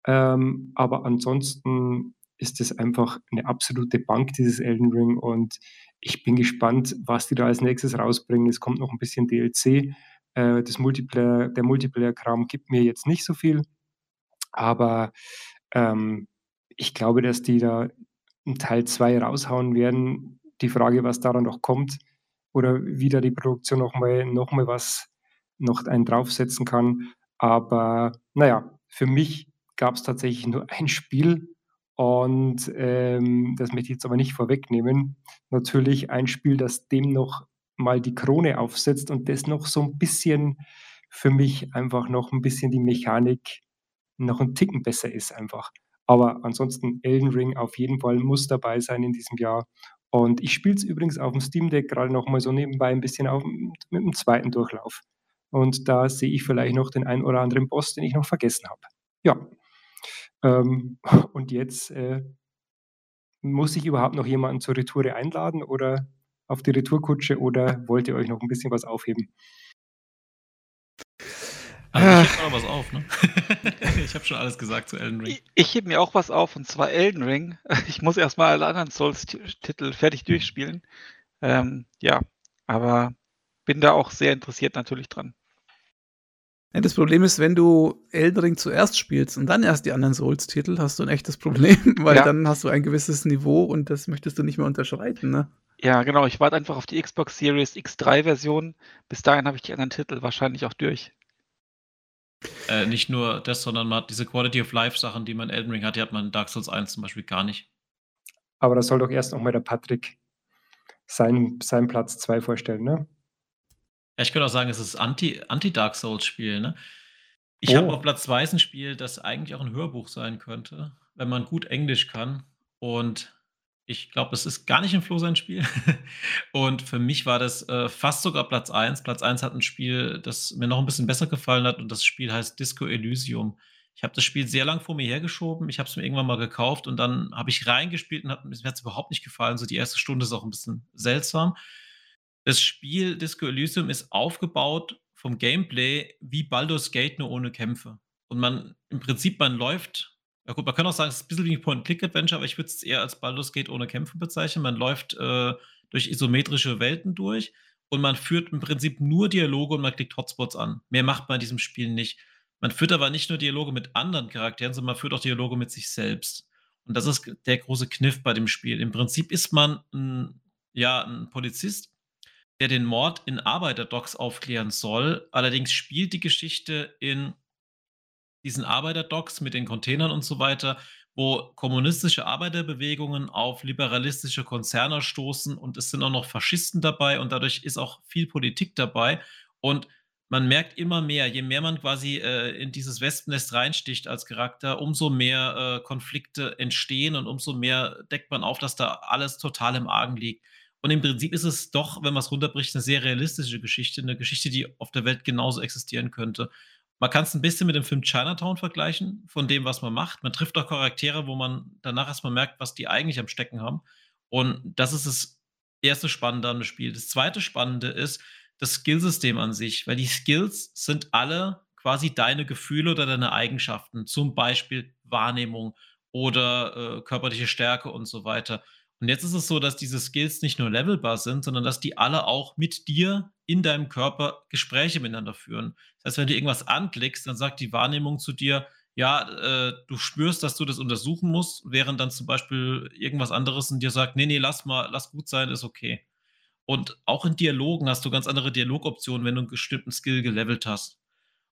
Ähm, aber ansonsten ist es einfach eine absolute Bank, dieses Elden Ring. Und ich bin gespannt, was die da als nächstes rausbringen. Es kommt noch ein bisschen DLC. Äh, das Multiplayer, der Multiplayer-Kram gibt mir jetzt nicht so viel. Aber ähm, ich glaube, dass die da einen Teil 2 raushauen werden, die Frage, was daran noch kommt oder wie da die Produktion nochmal noch mal was noch einen draufsetzen kann. Aber naja, für mich gab es tatsächlich nur ein Spiel und ähm, das möchte ich jetzt aber nicht vorwegnehmen. Natürlich ein Spiel, das dem noch mal die Krone aufsetzt und das noch so ein bisschen für mich einfach noch ein bisschen die Mechanik noch ein Ticken besser ist einfach. Aber ansonsten Elden Ring auf jeden Fall muss dabei sein in diesem Jahr. Und ich spiele es übrigens auf dem Steam Deck gerade noch mal so nebenbei ein bisschen auf, mit dem zweiten Durchlauf. Und da sehe ich vielleicht noch den einen oder anderen Boss, den ich noch vergessen habe. Ja. Ähm, und jetzt äh, muss ich überhaupt noch jemanden zur Retoure einladen oder auf die Retourkutsche oder wollt ihr euch noch ein bisschen was aufheben? Also ich heb noch was auf, ne? ich habe schon alles gesagt zu Elden Ring. Ich, ich heb mir auch was auf, und zwar Elden Ring. Ich muss erstmal alle anderen Souls-Titel fertig durchspielen. Ähm, ja, aber bin da auch sehr interessiert natürlich dran. Ja, das Problem ist, wenn du Elden Ring zuerst spielst und dann erst die anderen Souls-Titel, hast du ein echtes Problem, weil ja. dann hast du ein gewisses Niveau und das möchtest du nicht mehr unterschreiten, ne? Ja, genau. Ich warte einfach auf die Xbox Series X3-Version. Bis dahin habe ich die anderen Titel wahrscheinlich auch durch. Äh, nicht nur das, sondern man hat diese Quality of Life-Sachen, die man in Elden Ring hat, die hat man in Dark Souls 1 zum Beispiel gar nicht. Aber das soll doch erst nochmal der Patrick seinen, seinen Platz 2 vorstellen, ne? Ja, ich könnte auch sagen, es ist Anti-Dark Anti Souls-Spiel, ne? Ich oh. habe auf Platz 2 ein Spiel, das eigentlich auch ein Hörbuch sein könnte, wenn man gut Englisch kann. Und ich glaube, es ist gar nicht ein Flo sein Spiel. Und für mich war das äh, fast sogar Platz 1. Platz 1 hat ein Spiel, das mir noch ein bisschen besser gefallen hat und das Spiel heißt Disco Elysium. Ich habe das Spiel sehr lang vor mir hergeschoben. Ich habe es mir irgendwann mal gekauft und dann habe ich reingespielt und hat, mir hat es überhaupt nicht gefallen. So die erste Stunde ist auch ein bisschen seltsam. Das Spiel Disco Elysium ist aufgebaut vom Gameplay wie Baldur's Gate nur ohne Kämpfe. Und man im Prinzip, man läuft ja gut, man kann auch sagen, es ist ein bisschen wie ein Point-Click-Adventure, aber ich würde es eher als Baldur's Gate ohne Kämpfe bezeichnen. Man läuft äh, durch isometrische Welten durch und man führt im Prinzip nur Dialoge und man klickt Hotspots an. Mehr macht man in diesem Spiel nicht. Man führt aber nicht nur Dialoge mit anderen Charakteren, sondern man führt auch Dialoge mit sich selbst. Und das ist der große Kniff bei dem Spiel. Im Prinzip ist man ein, ja, ein Polizist, der den Mord in Arbeiterdocks aufklären soll. Allerdings spielt die Geschichte in diesen Arbeiterdocks mit den Containern und so weiter, wo kommunistische Arbeiterbewegungen auf liberalistische Konzerne stoßen und es sind auch noch Faschisten dabei und dadurch ist auch viel Politik dabei. Und man merkt immer mehr, je mehr man quasi äh, in dieses Wespennest reinsticht als Charakter, umso mehr äh, Konflikte entstehen und umso mehr deckt man auf, dass da alles total im Argen liegt. Und im Prinzip ist es doch, wenn man es runterbricht, eine sehr realistische Geschichte, eine Geschichte, die auf der Welt genauso existieren könnte. Man kann es ein bisschen mit dem Film Chinatown vergleichen, von dem, was man macht. Man trifft auch Charaktere, wo man danach erstmal merkt, was die eigentlich am Stecken haben. Und das ist das erste Spannende an dem Spiel. Das zweite Spannende ist das Skillsystem an sich, weil die Skills sind alle quasi deine Gefühle oder deine Eigenschaften, zum Beispiel Wahrnehmung oder äh, körperliche Stärke und so weiter. Und jetzt ist es so, dass diese Skills nicht nur levelbar sind, sondern dass die alle auch mit dir in deinem Körper Gespräche miteinander führen. Das heißt, wenn du irgendwas anklickst, dann sagt die Wahrnehmung zu dir, ja, äh, du spürst, dass du das untersuchen musst, während dann zum Beispiel irgendwas anderes in dir sagt, nee, nee, lass mal, lass gut sein, ist okay. Und auch in Dialogen hast du ganz andere Dialogoptionen, wenn du einen bestimmten Skill gelevelt hast.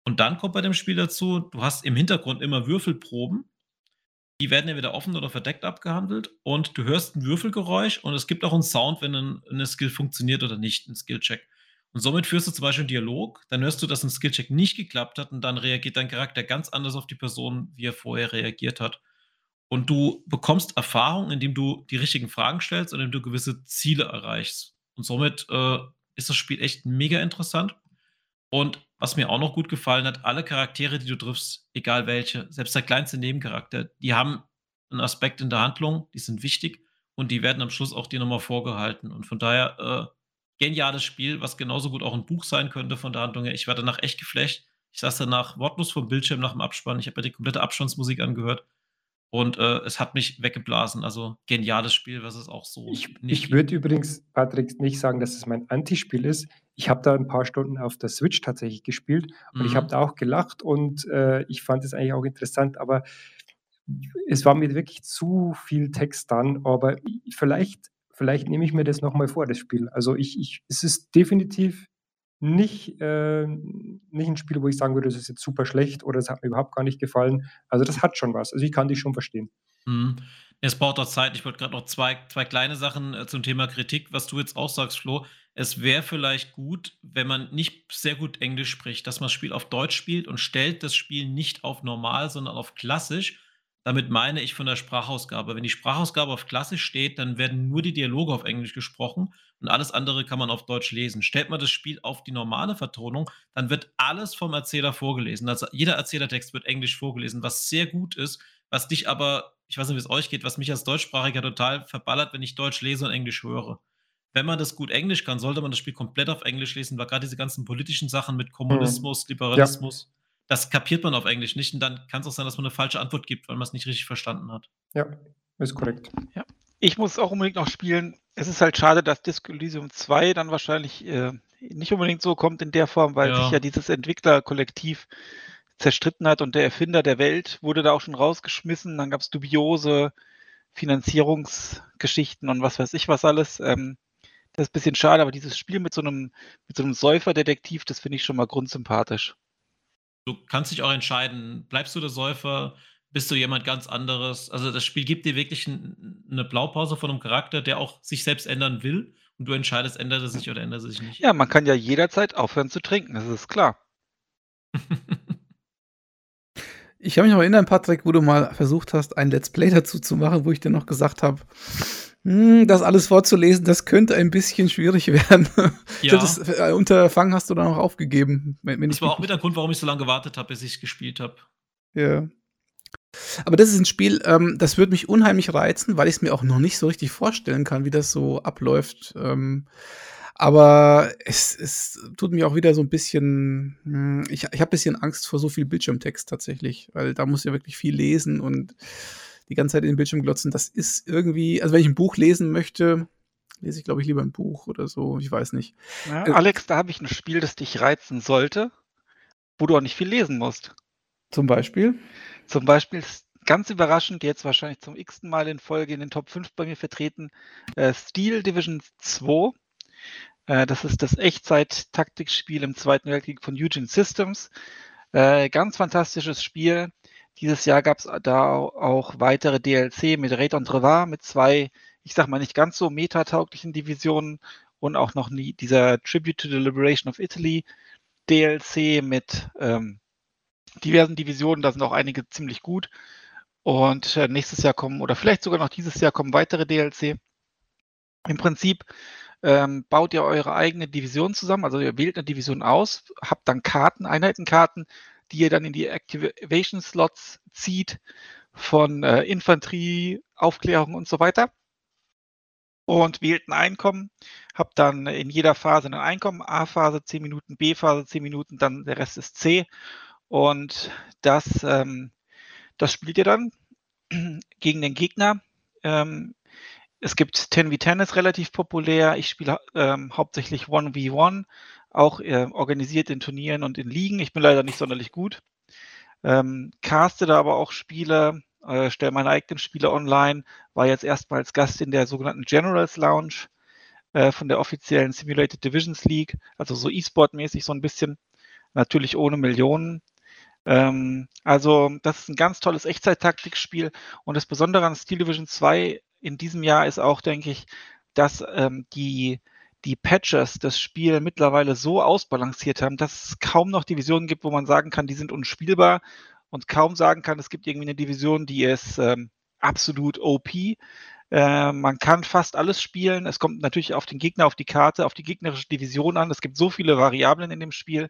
Und dann kommt bei dem Spiel dazu, du hast im Hintergrund immer Würfelproben, die werden ja wieder offen oder verdeckt abgehandelt und du hörst ein Würfelgeräusch und es gibt auch einen Sound, wenn ein, eine Skill funktioniert oder nicht, ein Skillcheck. Und somit führst du zum Beispiel einen Dialog, dann hörst du, dass ein Skillcheck nicht geklappt hat und dann reagiert dein Charakter ganz anders auf die Person, wie er vorher reagiert hat. Und du bekommst Erfahrung, indem du die richtigen Fragen stellst und indem du gewisse Ziele erreichst. Und somit äh, ist das Spiel echt mega interessant. Und was mir auch noch gut gefallen hat, alle Charaktere, die du triffst, egal welche, selbst der kleinste Nebencharakter, die haben einen Aspekt in der Handlung, die sind wichtig und die werden am Schluss auch dir nochmal vorgehalten. Und von daher, äh, geniales Spiel, was genauso gut auch ein Buch sein könnte von der Handlung her. Ich war danach echt geflecht. Ich saß danach wortlos vom Bildschirm nach dem Abspann. Ich habe mir die komplette Abstandsmusik angehört. Und äh, es hat mich weggeblasen. Also geniales Spiel, was es auch so ich, nicht Ich würde übrigens, Patrick, nicht sagen, dass es mein Antispiel ist. Ich habe da ein paar Stunden auf der Switch tatsächlich gespielt und mhm. ich habe da auch gelacht und äh, ich fand es eigentlich auch interessant, aber es war mir wirklich zu viel Text dann. Aber vielleicht vielleicht nehme ich mir das nochmal vor, das Spiel. Also ich, ich, es ist definitiv nicht, äh, nicht ein Spiel, wo ich sagen würde, das ist jetzt super schlecht oder es hat mir überhaupt gar nicht gefallen. Also das hat schon was. Also ich kann dich schon verstehen. Mhm. Es braucht auch Zeit. Ich wollte gerade noch zwei, zwei kleine Sachen äh, zum Thema Kritik, was du jetzt auch sagst, Flo. Es wäre vielleicht gut, wenn man nicht sehr gut Englisch spricht, dass man das Spiel auf Deutsch spielt und stellt das Spiel nicht auf normal, sondern auf klassisch damit meine ich von der Sprachausgabe. Wenn die Sprachausgabe auf Klassisch steht, dann werden nur die Dialoge auf Englisch gesprochen und alles andere kann man auf Deutsch lesen. Stellt man das Spiel auf die normale Vertonung, dann wird alles vom Erzähler vorgelesen. Also jeder Erzählertext wird Englisch vorgelesen, was sehr gut ist, was dich aber, ich weiß nicht, wie es euch geht, was mich als Deutschsprachiger total verballert, wenn ich Deutsch lese und Englisch höre. Wenn man das gut Englisch kann, sollte man das Spiel komplett auf Englisch lesen, weil gerade diese ganzen politischen Sachen mit Kommunismus, mhm. Liberalismus, ja. Das kapiert man auf Englisch nicht und dann kann es auch sein, dass man eine falsche Antwort gibt, weil man es nicht richtig verstanden hat. Ja, ist korrekt. Ja. Ich muss auch unbedingt noch spielen. Es ist halt schade, dass Disco Elysium 2 dann wahrscheinlich äh, nicht unbedingt so kommt in der Form, weil ja. sich ja dieses Entwicklerkollektiv zerstritten hat und der Erfinder der Welt wurde da auch schon rausgeschmissen. Dann gab es dubiose Finanzierungsgeschichten und was weiß ich was alles. Ähm, das ist ein bisschen schade, aber dieses Spiel mit so einem, mit so einem Säuferdetektiv, das finde ich schon mal grundsympathisch. Du kannst dich auch entscheiden, bleibst du der Säufer, bist du jemand ganz anderes. Also das Spiel gibt dir wirklich eine Blaupause von einem Charakter, der auch sich selbst ändern will und du entscheidest, ändert er sich oder ändert er sich nicht. Ja, man kann ja jederzeit aufhören zu trinken, das ist klar. ich habe mich noch erinnern, Patrick, wo du mal versucht hast, ein Let's Play dazu zu machen, wo ich dir noch gesagt habe, das alles vorzulesen, das könnte ein bisschen schwierig werden. Ja. Das äh, Unterfangen hast du dann auch aufgegeben. Wenn, das war auch mit der Grund, warum ich so lange gewartet habe, bis ich es gespielt habe. Ja. Aber das ist ein Spiel, ähm, das würde mich unheimlich reizen, weil ich es mir auch noch nicht so richtig vorstellen kann, wie das so abläuft. Ähm, aber es, es tut mir auch wieder so ein bisschen, hm, ich, ich habe ein bisschen Angst vor so viel Bildschirmtext tatsächlich, weil da muss ja wirklich viel lesen und die ganze Zeit in den Bildschirm glotzen. Das ist irgendwie, also wenn ich ein Buch lesen möchte, lese ich glaube ich lieber ein Buch oder so, ich weiß nicht. Ja, äh, Alex, da habe ich ein Spiel, das dich reizen sollte, wo du auch nicht viel lesen musst. Zum Beispiel? Zum Beispiel ganz überraschend, jetzt wahrscheinlich zum x-ten Mal in Folge in den Top 5 bei mir vertreten, äh, Steel Division 2. Äh, das ist das Echtzeit-Taktikspiel im Zweiten Weltkrieg von Eugene Systems. Äh, ganz fantastisches Spiel. Dieses Jahr gab es da auch weitere DLC mit Raid und Revar mit zwei, ich sag mal, nicht ganz so metatauglichen Divisionen und auch noch nie dieser Tribute to the Liberation of Italy DLC mit ähm, diversen Divisionen, da sind auch einige ziemlich gut. Und äh, nächstes Jahr kommen, oder vielleicht sogar noch dieses Jahr kommen weitere DLC. Im Prinzip ähm, baut ihr eure eigene Division zusammen, also ihr wählt eine Division aus, habt dann Karten, Einheitenkarten, die ihr dann in die Activation Slots zieht von äh, Infanterie, Aufklärung und so weiter. Und wählt ein Einkommen, habt dann in jeder Phase ein Einkommen, A-Phase 10 Minuten, B-Phase 10 Minuten, dann der Rest ist C. Und das, ähm, das spielt ihr dann gegen den Gegner. Ähm, es gibt 10v10 ist relativ populär. Ich spiele ähm, hauptsächlich 1v1, auch äh, organisiert in Turnieren und in Ligen. Ich bin leider nicht sonderlich gut. Ähm, caste da aber auch Spiele, äh, stelle meine eigenen Spiele online, war jetzt erstmals Gast in der sogenannten Generals Lounge äh, von der offiziellen Simulated Divisions League, also so E-Sport-mäßig so ein bisschen, natürlich ohne Millionen. Ähm, also, das ist ein ganz tolles Echtzeit-Taktikspiel. Und das Besondere an Steel Division 2 in diesem Jahr ist auch, denke ich, dass ähm, die, die Patches das Spiel mittlerweile so ausbalanciert haben, dass es kaum noch Divisionen gibt, wo man sagen kann, die sind unspielbar und kaum sagen kann, es gibt irgendwie eine Division, die ist ähm, absolut OP. Äh, man kann fast alles spielen. Es kommt natürlich auf den Gegner, auf die Karte, auf die gegnerische Division an. Es gibt so viele Variablen in dem Spiel.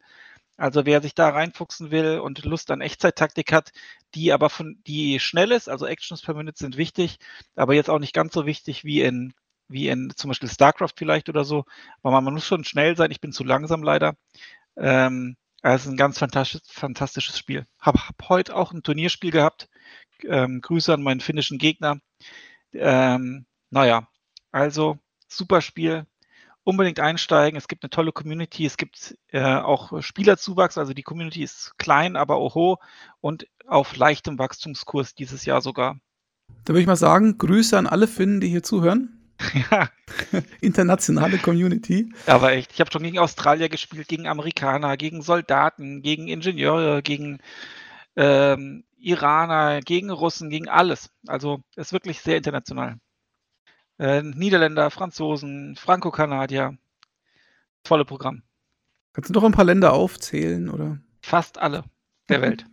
Also wer sich da reinfuchsen will und Lust an Echtzeit-Taktik hat, die aber von, die schnell ist, also Actions per Minute sind wichtig, aber jetzt auch nicht ganz so wichtig wie in, wie in zum Beispiel StarCraft vielleicht oder so. Aber man, muss schon schnell sein, ich bin zu langsam leider. Ähm, es ist ein ganz fantastisch, fantastisches Spiel. Habe hab heute auch ein Turnierspiel gehabt. Ähm, Grüße an meinen finnischen Gegner. Ähm, naja, also super Spiel unbedingt einsteigen. Es gibt eine tolle Community. Es gibt äh, auch Spielerzuwachs. Also die Community ist klein, aber oho und auf leichtem Wachstumskurs dieses Jahr sogar. Da würde ich mal sagen, Grüße an alle Finnen, die hier zuhören. Ja. Internationale Community. Aber echt, ich habe schon gegen Australier gespielt, gegen Amerikaner, gegen Soldaten, gegen Ingenieure, gegen ähm, Iraner, gegen Russen, gegen alles. Also ist wirklich sehr international. Äh, Niederländer, Franzosen, Franco-Kanadier. Volle Programm. Kannst du noch ein paar Länder aufzählen, oder? Fast alle der Welt.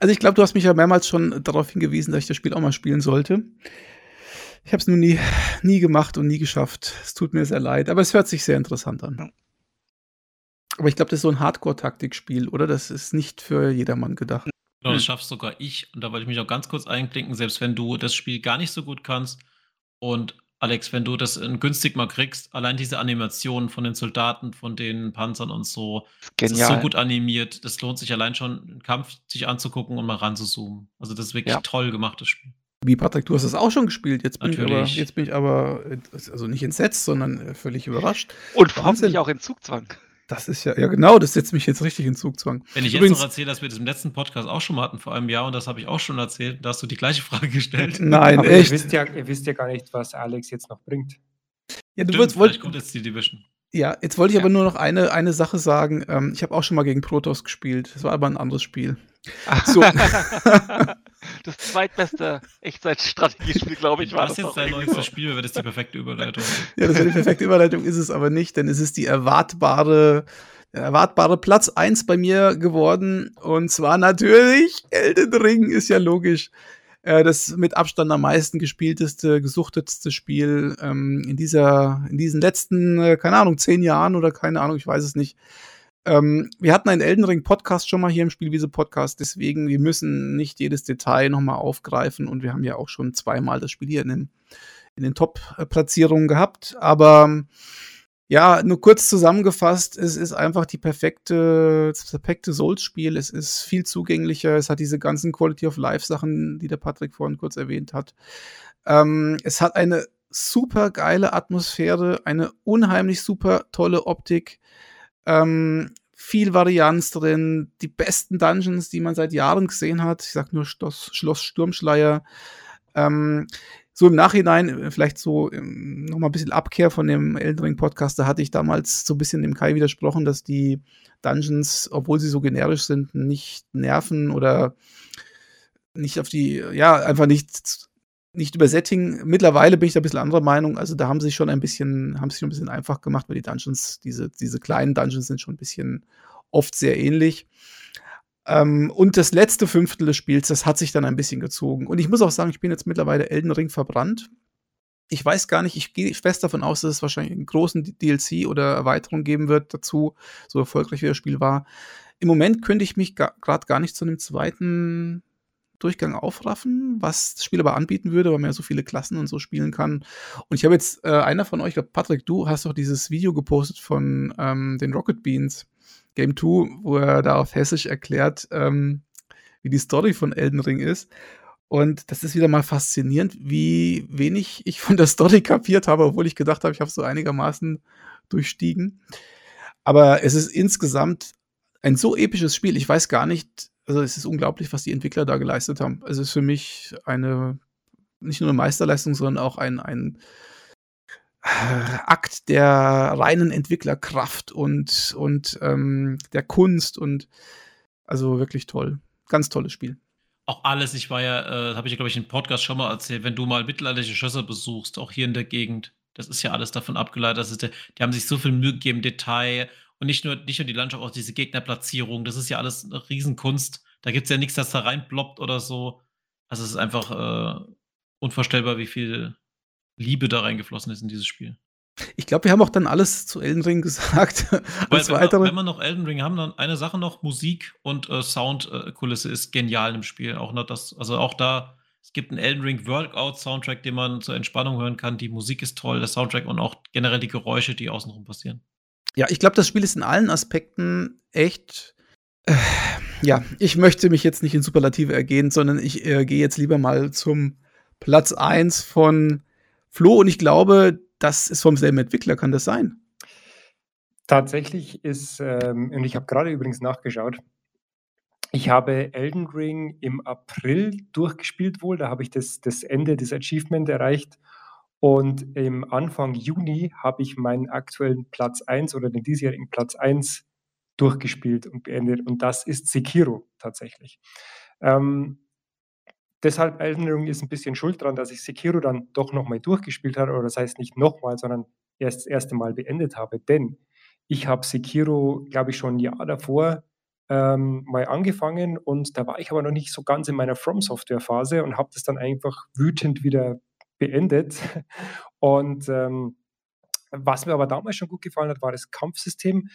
Also ich glaube, du hast mich ja mehrmals schon darauf hingewiesen, dass ich das Spiel auch mal spielen sollte. Ich habe es nur nie, nie gemacht und nie geschafft. Es tut mir sehr leid, aber es hört sich sehr interessant an. Aber ich glaube, das ist so ein Hardcore-Taktikspiel, oder? Das ist nicht für jedermann gedacht. Genau, das hm. schaffst sogar ich. Und da wollte ich mich auch ganz kurz einklinken, selbst wenn du das Spiel gar nicht so gut kannst. Und Alex, wenn du das in günstig mal kriegst, allein diese Animationen von den Soldaten, von den Panzern und so, das ist so gut animiert. Das lohnt sich allein schon, einen Kampf sich anzugucken und mal ranzuzoomen. Also das ist wirklich ja. toll gemacht, das Spiel. Wie Patrick, du hast es auch schon gespielt. Jetzt bin, ich aber, jetzt bin ich aber, also nicht entsetzt, sondern äh, völlig überrascht. Und hoffentlich auch in Zugzwang. Das ist ja, ja genau, das setzt mich jetzt richtig in Zugzwang. Wenn ich Übrigens, jetzt noch erzähle, dass wir das im letzten Podcast auch schon mal hatten vor einem Jahr und das habe ich auch schon erzählt, da hast du die gleiche Frage gestellt. Nein, Aber echt. Ihr wisst, ja, ihr wisst ja gar nicht, was Alex jetzt noch bringt. Ja, du Stimmt, würdest, wollt, kommt jetzt die Division. Ja, jetzt wollte ich ja. aber nur noch eine, eine Sache sagen. Ähm, ich habe auch schon mal gegen Protoss gespielt. Das war aber ein anderes Spiel. So. das zweitbeste Echtzeitstrategiespiel, glaube ich, war das. Das ist jetzt dein neuestes Spiel, wäre das die perfekte Überleitung. Ja, das wäre die perfekte Überleitung, ist es aber nicht, denn es ist die erwartbare, erwartbare Platz 1 bei mir geworden. Und zwar natürlich Elden Ring, ist ja logisch. Äh, das mit Abstand am meisten gespielteste, gesuchtetste Spiel ähm, in dieser, in diesen letzten, äh, keine Ahnung, zehn Jahren oder keine Ahnung, ich weiß es nicht. Ähm, wir hatten einen Elden Ring Podcast schon mal hier im Spielwiese Podcast, deswegen wir müssen nicht jedes Detail nochmal aufgreifen und wir haben ja auch schon zweimal das Spiel hier in den, in den Top-Platzierungen gehabt, aber ja, nur kurz zusammengefasst, es ist einfach die perfekte, das perfekte Souls-Spiel. Es ist viel zugänglicher. Es hat diese ganzen Quality of Life-Sachen, die der Patrick vorhin kurz erwähnt hat. Ähm, es hat eine super geile Atmosphäre, eine unheimlich super tolle Optik. Ähm, viel Varianz drin, die besten Dungeons, die man seit Jahren gesehen hat. Ich sag nur Schloss, Schloss Sturmschleier. Ähm, so im Nachhinein, äh, vielleicht so ähm, noch mal ein bisschen Abkehr von dem Elden Ring Podcast, da hatte ich damals so ein bisschen dem Kai widersprochen, dass die Dungeons, obwohl sie so generisch sind, nicht nerven oder nicht auf die, ja, einfach nicht nicht über Setting. Mittlerweile bin ich da ein bisschen anderer Meinung. Also da haben sie schon ein bisschen, haben sie schon ein bisschen einfach gemacht, weil die Dungeons, diese, diese kleinen Dungeons sind schon ein bisschen oft sehr ähnlich. Ähm, und das letzte Fünftel des Spiels, das hat sich dann ein bisschen gezogen. Und ich muss auch sagen, ich bin jetzt mittlerweile Elden Ring verbrannt. Ich weiß gar nicht, ich gehe fest davon aus, dass es wahrscheinlich einen großen DLC oder Erweiterung geben wird dazu, so erfolgreich wie das Spiel war. Im Moment könnte ich mich gerade gar nicht zu einem zweiten Durchgang aufraffen, was das Spiel aber anbieten würde, weil man ja so viele Klassen und so spielen kann. Und ich habe jetzt, äh, einer von euch, ich glaube, Patrick, du hast doch dieses Video gepostet von ähm, den Rocket Beans Game 2, wo er da auf Hessisch erklärt, ähm, wie die Story von Elden Ring ist. Und das ist wieder mal faszinierend, wie wenig ich von der Story kapiert habe, obwohl ich gedacht habe, ich habe so einigermaßen durchstiegen. Aber es ist insgesamt ein so episches Spiel. Ich weiß gar nicht, also es ist unglaublich, was die Entwickler da geleistet haben. Also es ist für mich eine, nicht nur eine Meisterleistung, sondern auch ein, ein Akt der reinen Entwicklerkraft und, und ähm, der Kunst und also wirklich toll. Ganz tolles Spiel. Auch alles, ich war ja, äh, habe ich ja, glaube ich, im Podcast schon mal erzählt, wenn du mal mittelalterliche Schlösser besuchst, auch hier in der Gegend, das ist ja alles davon abgeleitet, dass die, die haben sich so viel Mühe gegeben, Detail, und nicht nur, nicht nur die Landschaft, auch diese Gegnerplatzierung. Das ist ja alles eine Riesenkunst. Da gibt es ja nichts, das da reinploppt oder so. Also es ist einfach äh, unvorstellbar, wie viel Liebe da reingeflossen ist in dieses Spiel. Ich glaube, wir haben auch dann alles zu Elden Ring gesagt. Weil, wenn, wir, wenn wir noch Elden Ring haben, dann eine Sache noch: Musik und äh, Soundkulisse äh, ist genial im Spiel. Auch noch das, also auch da, es gibt einen Elden Ring Workout-Soundtrack, den man zur Entspannung hören kann. Die Musik ist toll, der Soundtrack und auch generell die Geräusche, die außenrum passieren. Ja, ich glaube, das Spiel ist in allen Aspekten echt. Äh, ja, ich möchte mich jetzt nicht in Superlative ergehen, sondern ich äh, gehe jetzt lieber mal zum Platz 1 von Flo und ich glaube, das ist vom selben Entwickler, kann das sein? Tatsächlich ist, ähm, und ich habe gerade übrigens nachgeschaut, ich habe Elden Ring im April durchgespielt wohl, da habe ich das, das Ende des Achievement erreicht und im Anfang Juni habe ich meinen aktuellen Platz 1 oder den diesjährigen Platz 1 durchgespielt und beendet. Und das ist Sekiro tatsächlich. Ähm, deshalb Elden Ring ist ein bisschen schuld daran, dass ich Sekiro dann doch nochmal durchgespielt habe. Oder das heißt nicht nochmal, sondern erst das erste Mal beendet habe. Denn ich habe Sekiro, glaube ich, schon ein Jahr davor ähm, mal angefangen und da war ich aber noch nicht so ganz in meiner From Software Phase und habe das dann einfach wütend wieder beendet. Und ähm, was mir aber damals schon gut gefallen hat, war das Kampfsystem.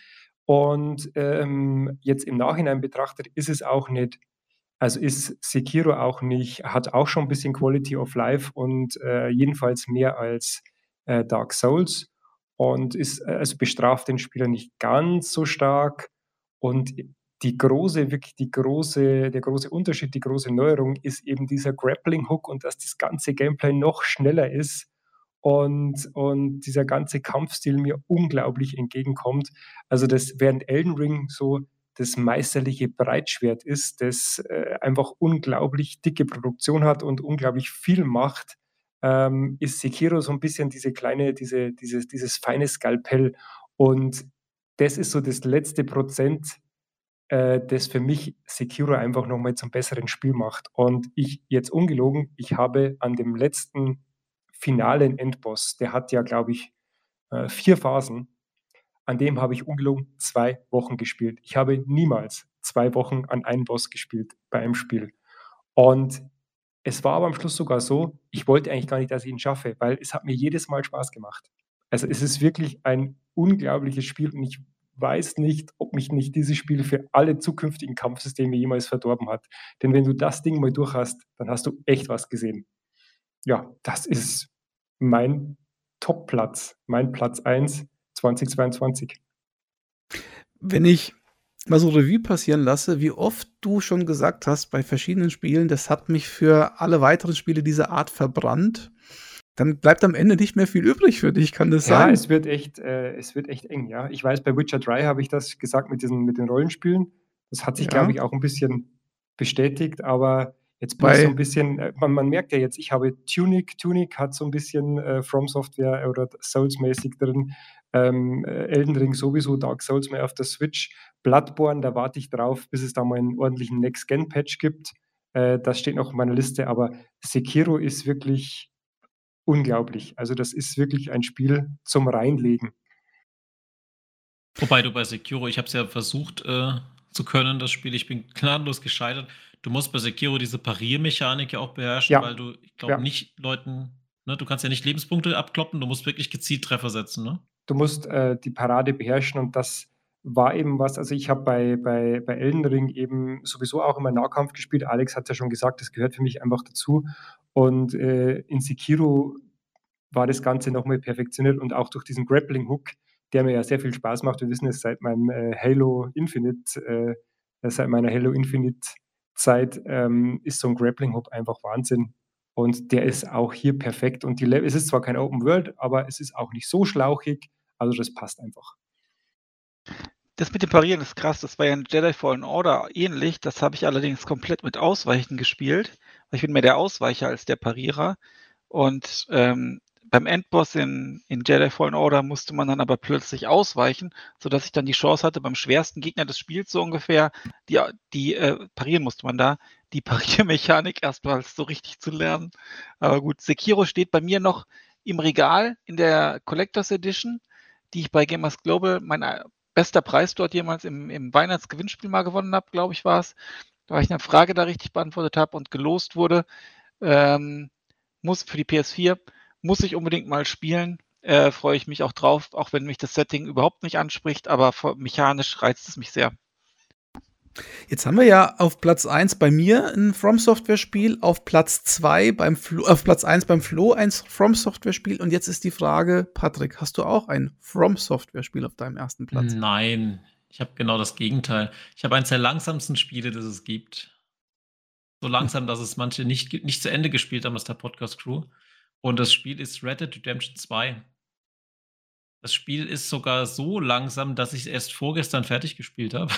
Und ähm, jetzt im Nachhinein betrachtet ist es auch nicht Also ist Sekiro auch nicht, hat auch schon ein bisschen Quality of Life und äh, jedenfalls mehr als äh, Dark Souls und ist, also bestraft den Spieler nicht ganz so stark. Und die große, wirklich die große, der große Unterschied, die große Neuerung ist eben dieser Grappling Hook und dass das ganze Gameplay noch schneller ist und, und dieser ganze Kampfstil mir unglaublich entgegenkommt. Also das während Elden Ring so das meisterliche Breitschwert ist, das äh, einfach unglaublich dicke Produktion hat und unglaublich viel macht, ähm, ist Sekiro so ein bisschen diese kleine, diese, dieses, dieses feine Skalpell. Und das ist so das letzte Prozent, äh, das für mich Sekiro einfach nochmal zum besseren Spiel macht. Und ich, jetzt ungelogen, ich habe an dem letzten finalen Endboss, der hat ja, glaube ich, äh, vier Phasen, an dem habe ich ungelogen zwei Wochen gespielt. Ich habe niemals zwei Wochen an einen Boss gespielt bei einem Spiel. Und es war aber am Schluss sogar so, ich wollte eigentlich gar nicht, dass ich ihn schaffe, weil es hat mir jedes Mal Spaß gemacht. Also es ist wirklich ein unglaubliches Spiel und ich weiß nicht, ob mich nicht dieses Spiel für alle zukünftigen Kampfsysteme jemals verdorben hat. Denn wenn du das Ding mal durch hast, dann hast du echt was gesehen. Ja, das ist mein Top-Platz, mein Platz 1 2022. Wenn ich mal so Revue passieren lasse, wie oft du schon gesagt hast bei verschiedenen Spielen, das hat mich für alle weiteren Spiele dieser Art verbrannt. Dann bleibt am Ende nicht mehr viel übrig für dich, kann das ja, sein? Ja, es wird echt, äh, es wird echt eng, ja. Ich weiß, bei Witcher 3 habe ich das gesagt mit diesen, mit den Rollenspielen. Das hat sich, ja. glaube ich, auch ein bisschen bestätigt, aber jetzt bin ich so ein bisschen, äh, man, man, merkt ja jetzt, ich habe Tunic, Tunic hat so ein bisschen äh, From Software oder Souls-mäßig drin. Ähm, äh, Elden Ring sowieso, Dark Souls mehr auf der Switch. Bloodborne, da warte ich drauf, bis es da mal einen ordentlichen Next-Gen-Patch gibt. Äh, das steht noch auf meiner Liste, aber Sekiro ist wirklich unglaublich. Also das ist wirklich ein Spiel zum Reinlegen. Wobei du bei Sekiro, ich habe es ja versucht äh, zu können, das Spiel, ich bin gnadenlos gescheitert. Du musst bei Sekiro diese Pariermechanik ja auch beherrschen, ja. weil du, ich glaube, ja. nicht Leuten, ne, du kannst ja nicht Lebenspunkte abkloppen, du musst wirklich gezielt Treffer setzen, ne? du musst äh, die Parade beherrschen und das war eben was, also ich habe bei, bei, bei Elden Ring eben sowieso auch immer Nahkampf gespielt. Alex hat ja schon gesagt, das gehört für mich einfach dazu. Und äh, in Sekiro war das Ganze nochmal perfektioniert und auch durch diesen Grappling Hook, der mir ja sehr viel Spaß macht. Wir wissen es seit meinem äh, Halo Infinite, äh, seit meiner Halo Infinite Zeit ähm, ist so ein Grappling Hook einfach Wahnsinn. Und der ist auch hier perfekt. Und die Le es ist zwar kein Open World, aber es ist auch nicht so schlauchig. Also das passt einfach. Das mit dem Parieren ist krass. Das war ja in Jedi Fallen Order ähnlich. Das habe ich allerdings komplett mit Ausweichen gespielt. Ich bin mehr der Ausweicher als der Parierer. Und ähm, beim Endboss in, in Jedi Fallen Order musste man dann aber plötzlich ausweichen, sodass ich dann die Chance hatte, beim schwersten Gegner des Spiels so ungefähr, die, die äh, parieren musste man da, die Pariermechanik erstmal so richtig zu lernen. Aber gut, Sekiro steht bei mir noch im Regal in der Collectors Edition, die ich bei Gamers Global, mein äh, bester Preis dort jemals im, im Weihnachtsgewinnspiel mal gewonnen habe, glaube ich, war es. Da ich eine Frage da richtig beantwortet habe und gelost wurde. Ähm, muss für die PS4 muss ich unbedingt mal spielen. Äh, Freue ich mich auch drauf, auch wenn mich das Setting überhaupt nicht anspricht, aber mechanisch reizt es mich sehr. Jetzt haben wir ja auf Platz 1 bei mir ein From Software Spiel, auf Platz 2 beim Flo, auf Platz 1 beim Flo ein From Software Spiel und jetzt ist die Frage, Patrick, hast du auch ein From Software Spiel auf deinem ersten Platz? Nein, ich habe genau das Gegenteil. Ich habe eines der langsamsten Spiele, das es gibt. So langsam, dass es manche nicht, nicht zu Ende gespielt haben aus der Podcast Crew. Und das Spiel ist Red Dead Redemption 2. Das Spiel ist sogar so langsam, dass ich es erst vorgestern fertig gespielt habe.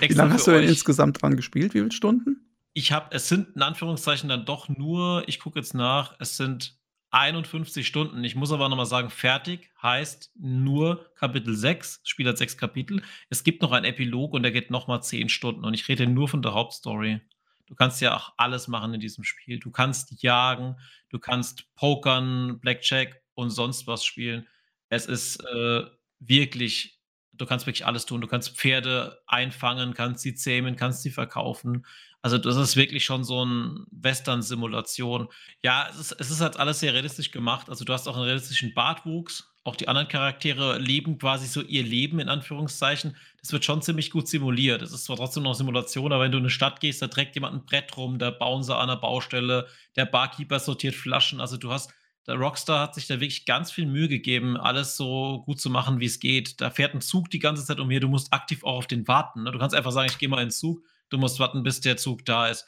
Wie lange hast du denn insgesamt dran gespielt? Wie viele Stunden? Ich habe, es sind in Anführungszeichen dann doch nur, ich gucke jetzt nach, es sind 51 Stunden. Ich muss aber nochmal sagen, fertig heißt nur Kapitel 6. Das Spiel hat sechs Kapitel. Es gibt noch einen Epilog und der geht nochmal 10 Stunden. Und ich rede nur von der Hauptstory. Du kannst ja auch alles machen in diesem Spiel. Du kannst jagen, du kannst pokern, Blackjack und sonst was spielen. Es ist äh, wirklich, du kannst wirklich alles tun. Du kannst Pferde einfangen, kannst sie zähmen, kannst sie verkaufen. Also das ist wirklich schon so ein Western-Simulation. Ja, es ist, es ist halt alles sehr realistisch gemacht. Also du hast auch einen realistischen Bartwuchs. auch die anderen Charaktere leben quasi so ihr Leben in Anführungszeichen. Das wird schon ziemlich gut simuliert. Es ist zwar trotzdem noch Simulation, aber wenn du in eine Stadt gehst, da trägt jemand ein Brett rum, da bauen sie an der Baustelle, der Barkeeper sortiert Flaschen. Also du hast, der Rockstar hat sich da wirklich ganz viel Mühe gegeben, alles so gut zu machen, wie es geht. Da fährt ein Zug die ganze Zeit umher, du musst aktiv auch auf den warten. Ne? Du kannst einfach sagen, ich gehe mal in den Zug, du musst warten, bis der Zug da ist.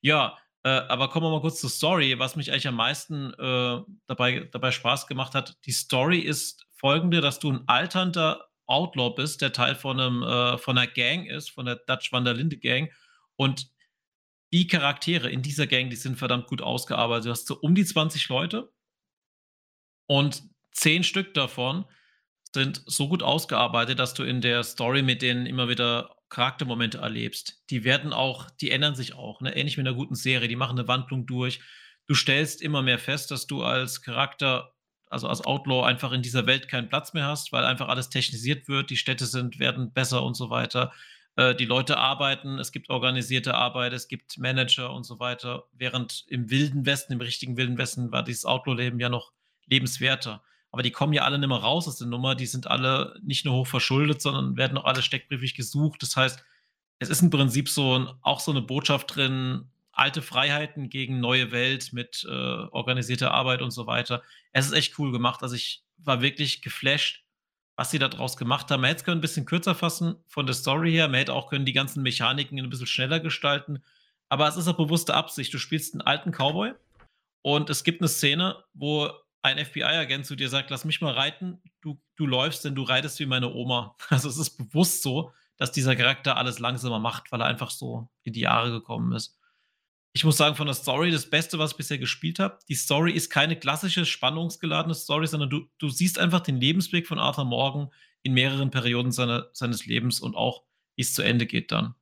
Ja, äh, aber kommen wir mal kurz zur Story, was mich eigentlich am meisten äh, dabei, dabei Spaß gemacht hat. Die Story ist folgende, dass du ein alternder Outlaw bist, der Teil von, einem, äh, von einer Gang ist, von der Dutch Wanderlinde Gang. Und die Charaktere in dieser Gang, die sind verdammt gut ausgearbeitet. Du hast so um die 20 Leute und zehn Stück davon sind so gut ausgearbeitet, dass du in der Story mit denen immer wieder Charaktermomente erlebst. Die werden auch, die ändern sich auch, ne? ähnlich mit einer guten Serie. Die machen eine Wandlung durch. Du stellst immer mehr fest, dass du als Charakter, also als Outlaw, einfach in dieser Welt keinen Platz mehr hast, weil einfach alles technisiert wird. Die Städte sind, werden besser und so weiter. Äh, die Leute arbeiten, es gibt organisierte Arbeit, es gibt Manager und so weiter. Während im Wilden Westen, im richtigen Wilden Westen, war dieses Outlaw-Leben ja noch lebenswerter aber die kommen ja alle nicht mehr raus aus der Nummer. Die sind alle nicht nur hoch verschuldet, sondern werden auch alle steckbriefig gesucht. Das heißt, es ist im Prinzip so ein, auch so eine Botschaft drin, alte Freiheiten gegen neue Welt mit äh, organisierter Arbeit und so weiter. Es ist echt cool gemacht. Also ich war wirklich geflasht, was sie da draus gemacht haben. Man hätte es können ein bisschen kürzer fassen von der Story her. Man hätte auch können die ganzen Mechaniken ein bisschen schneller gestalten. Aber es ist auch bewusste Absicht. Du spielst einen alten Cowboy und es gibt eine Szene, wo ein FBI-Agent zu dir sagt, lass mich mal reiten, du, du läufst, denn du reitest wie meine Oma. Also es ist bewusst so, dass dieser Charakter alles langsamer macht, weil er einfach so in die Jahre gekommen ist. Ich muss sagen, von der Story das Beste, was ich bisher gespielt habe. Die Story ist keine klassische, spannungsgeladene Story, sondern du, du siehst einfach den Lebensweg von Arthur Morgan in mehreren Perioden seine, seines Lebens und auch, wie es zu Ende geht dann.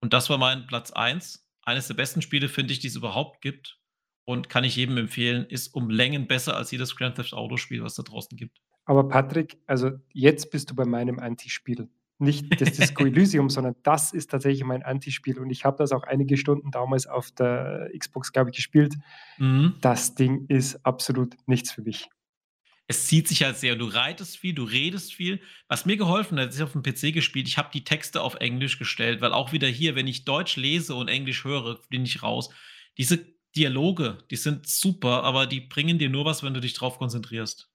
Und das war mein Platz 1. Eines der besten Spiele, finde ich, die es überhaupt gibt und kann ich jedem empfehlen, ist um Längen besser als jedes Grand Theft Auto Spiel, was da draußen gibt. Aber Patrick, also jetzt bist du bei meinem Antispiel. Nicht das Disco Elysium, sondern das ist tatsächlich mein Antispiel und ich habe das auch einige Stunden damals auf der Xbox, glaube ich, gespielt. Mhm. Das Ding ist absolut nichts für mich. Es zieht sich halt sehr. Du reitest viel, du redest viel. Was mir geholfen hat, ist auf dem PC gespielt. Ich habe die Texte auf Englisch gestellt, weil auch wieder hier, wenn ich Deutsch lese und Englisch höre, bin ich raus. Diese Dialoge, die sind super, aber die bringen dir nur was, wenn du dich drauf konzentrierst.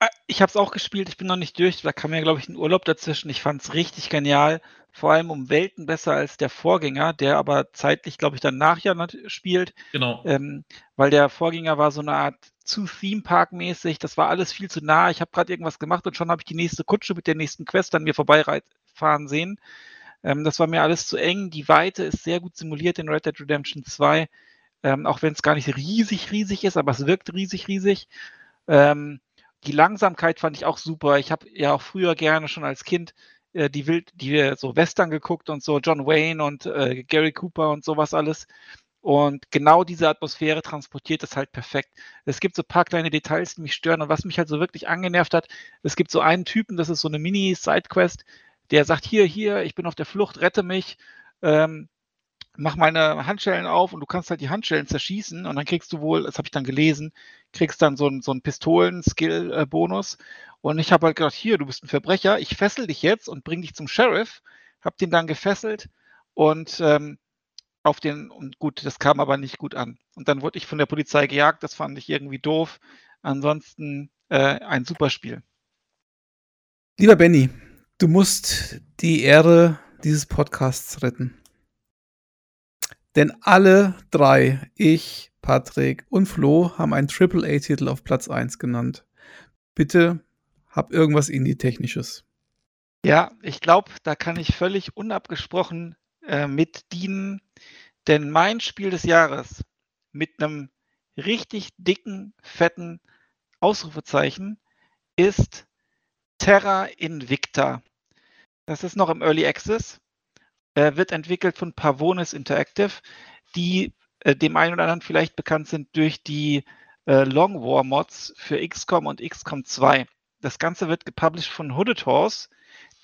Ah, ich habe es auch gespielt, ich bin noch nicht durch. Da kam ja, glaube ich, ein Urlaub dazwischen. Ich fand es richtig genial. Vor allem um Welten besser als der Vorgänger, der aber zeitlich, glaube ich, danach ja spielt. Genau. Ähm, weil der Vorgänger war so eine Art zu Theme Park mäßig. Das war alles viel zu nah. Ich habe gerade irgendwas gemacht und schon habe ich die nächste Kutsche mit der nächsten Quest an mir vorbeifahren sehen. Ähm, das war mir alles zu eng. Die Weite ist sehr gut simuliert in Red Dead Redemption 2, ähm, auch wenn es gar nicht riesig, riesig ist, aber es wirkt riesig, riesig. Ähm, die Langsamkeit fand ich auch super. Ich habe ja auch früher gerne schon als Kind äh, die Wild, die so Western geguckt und so John Wayne und äh, Gary Cooper und sowas alles. Und genau diese Atmosphäre transportiert es halt perfekt. Es gibt so ein paar kleine Details, die mich stören. Und was mich halt so wirklich angenervt hat, es gibt so einen Typen, das ist so eine Mini-Sidequest, der sagt, hier, hier, ich bin auf der Flucht, rette mich, ähm, mach meine Handschellen auf und du kannst halt die Handschellen zerschießen und dann kriegst du wohl, das habe ich dann gelesen, kriegst dann so einen so Pistolen-Skill-Bonus. Und ich habe halt gedacht, hier, du bist ein Verbrecher, ich fessel dich jetzt und bring dich zum Sheriff, hab den dann gefesselt und ähm, auf den, und gut, das kam aber nicht gut an. Und dann wurde ich von der Polizei gejagt, das fand ich irgendwie doof. Ansonsten äh, ein super Spiel. Lieber Benny, Du musst die Ehre dieses Podcasts retten. Denn alle drei, ich, Patrick und Flo, haben einen AAA-Titel auf Platz 1 genannt. Bitte hab irgendwas Indie-Technisches. Ja, ich glaube, da kann ich völlig unabgesprochen äh, mit dienen, denn mein Spiel des Jahres mit einem richtig dicken, fetten Ausrufezeichen ist Terra Invicta. Das ist noch im Early Access, äh, wird entwickelt von Pavonis Interactive, die äh, dem einen oder anderen vielleicht bekannt sind durch die äh, Long War Mods für XCOM und XCOM 2. Das Ganze wird gepublished von Hooded Horse,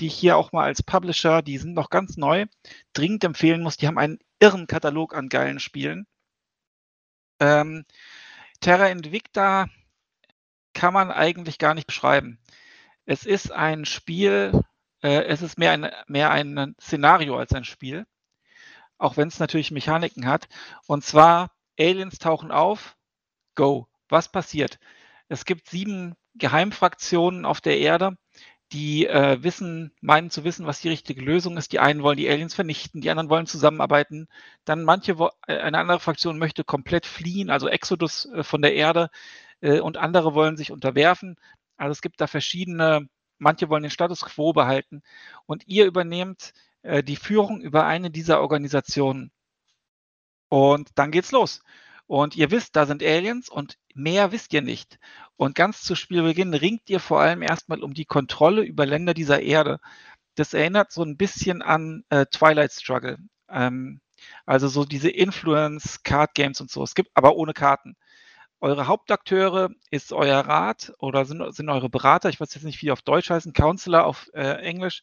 die ich hier auch mal als Publisher, die sind noch ganz neu, dringend empfehlen muss. Die haben einen irren Katalog an geilen Spielen. Ähm, Terra Invicta kann man eigentlich gar nicht beschreiben. Es ist ein Spiel, äh, es ist mehr ein, mehr ein Szenario als ein Spiel, auch wenn es natürlich Mechaniken hat. Und zwar, Aliens tauchen auf, go. Was passiert? Es gibt sieben Geheimfraktionen auf der Erde, die äh, wissen, meinen zu wissen, was die richtige Lösung ist. Die einen wollen die Aliens vernichten, die anderen wollen zusammenarbeiten. Dann manche, äh, eine andere Fraktion möchte komplett fliehen, also Exodus äh, von der Erde, äh, und andere wollen sich unterwerfen. Also es gibt da verschiedene, manche wollen den Status quo behalten. Und ihr übernehmt äh, die Führung über eine dieser Organisationen. Und dann geht's los. Und ihr wisst, da sind Aliens und mehr wisst ihr nicht. Und ganz zu Spielbeginn ringt ihr vor allem erstmal um die Kontrolle über Länder dieser Erde. Das erinnert so ein bisschen an äh, Twilight Struggle. Ähm, also so diese Influence, Card Games und so. Es gibt aber ohne Karten. Eure Hauptakteure ist euer Rat oder sind, sind eure Berater, ich weiß jetzt nicht, wie die auf Deutsch heißen, Counselor auf äh, Englisch.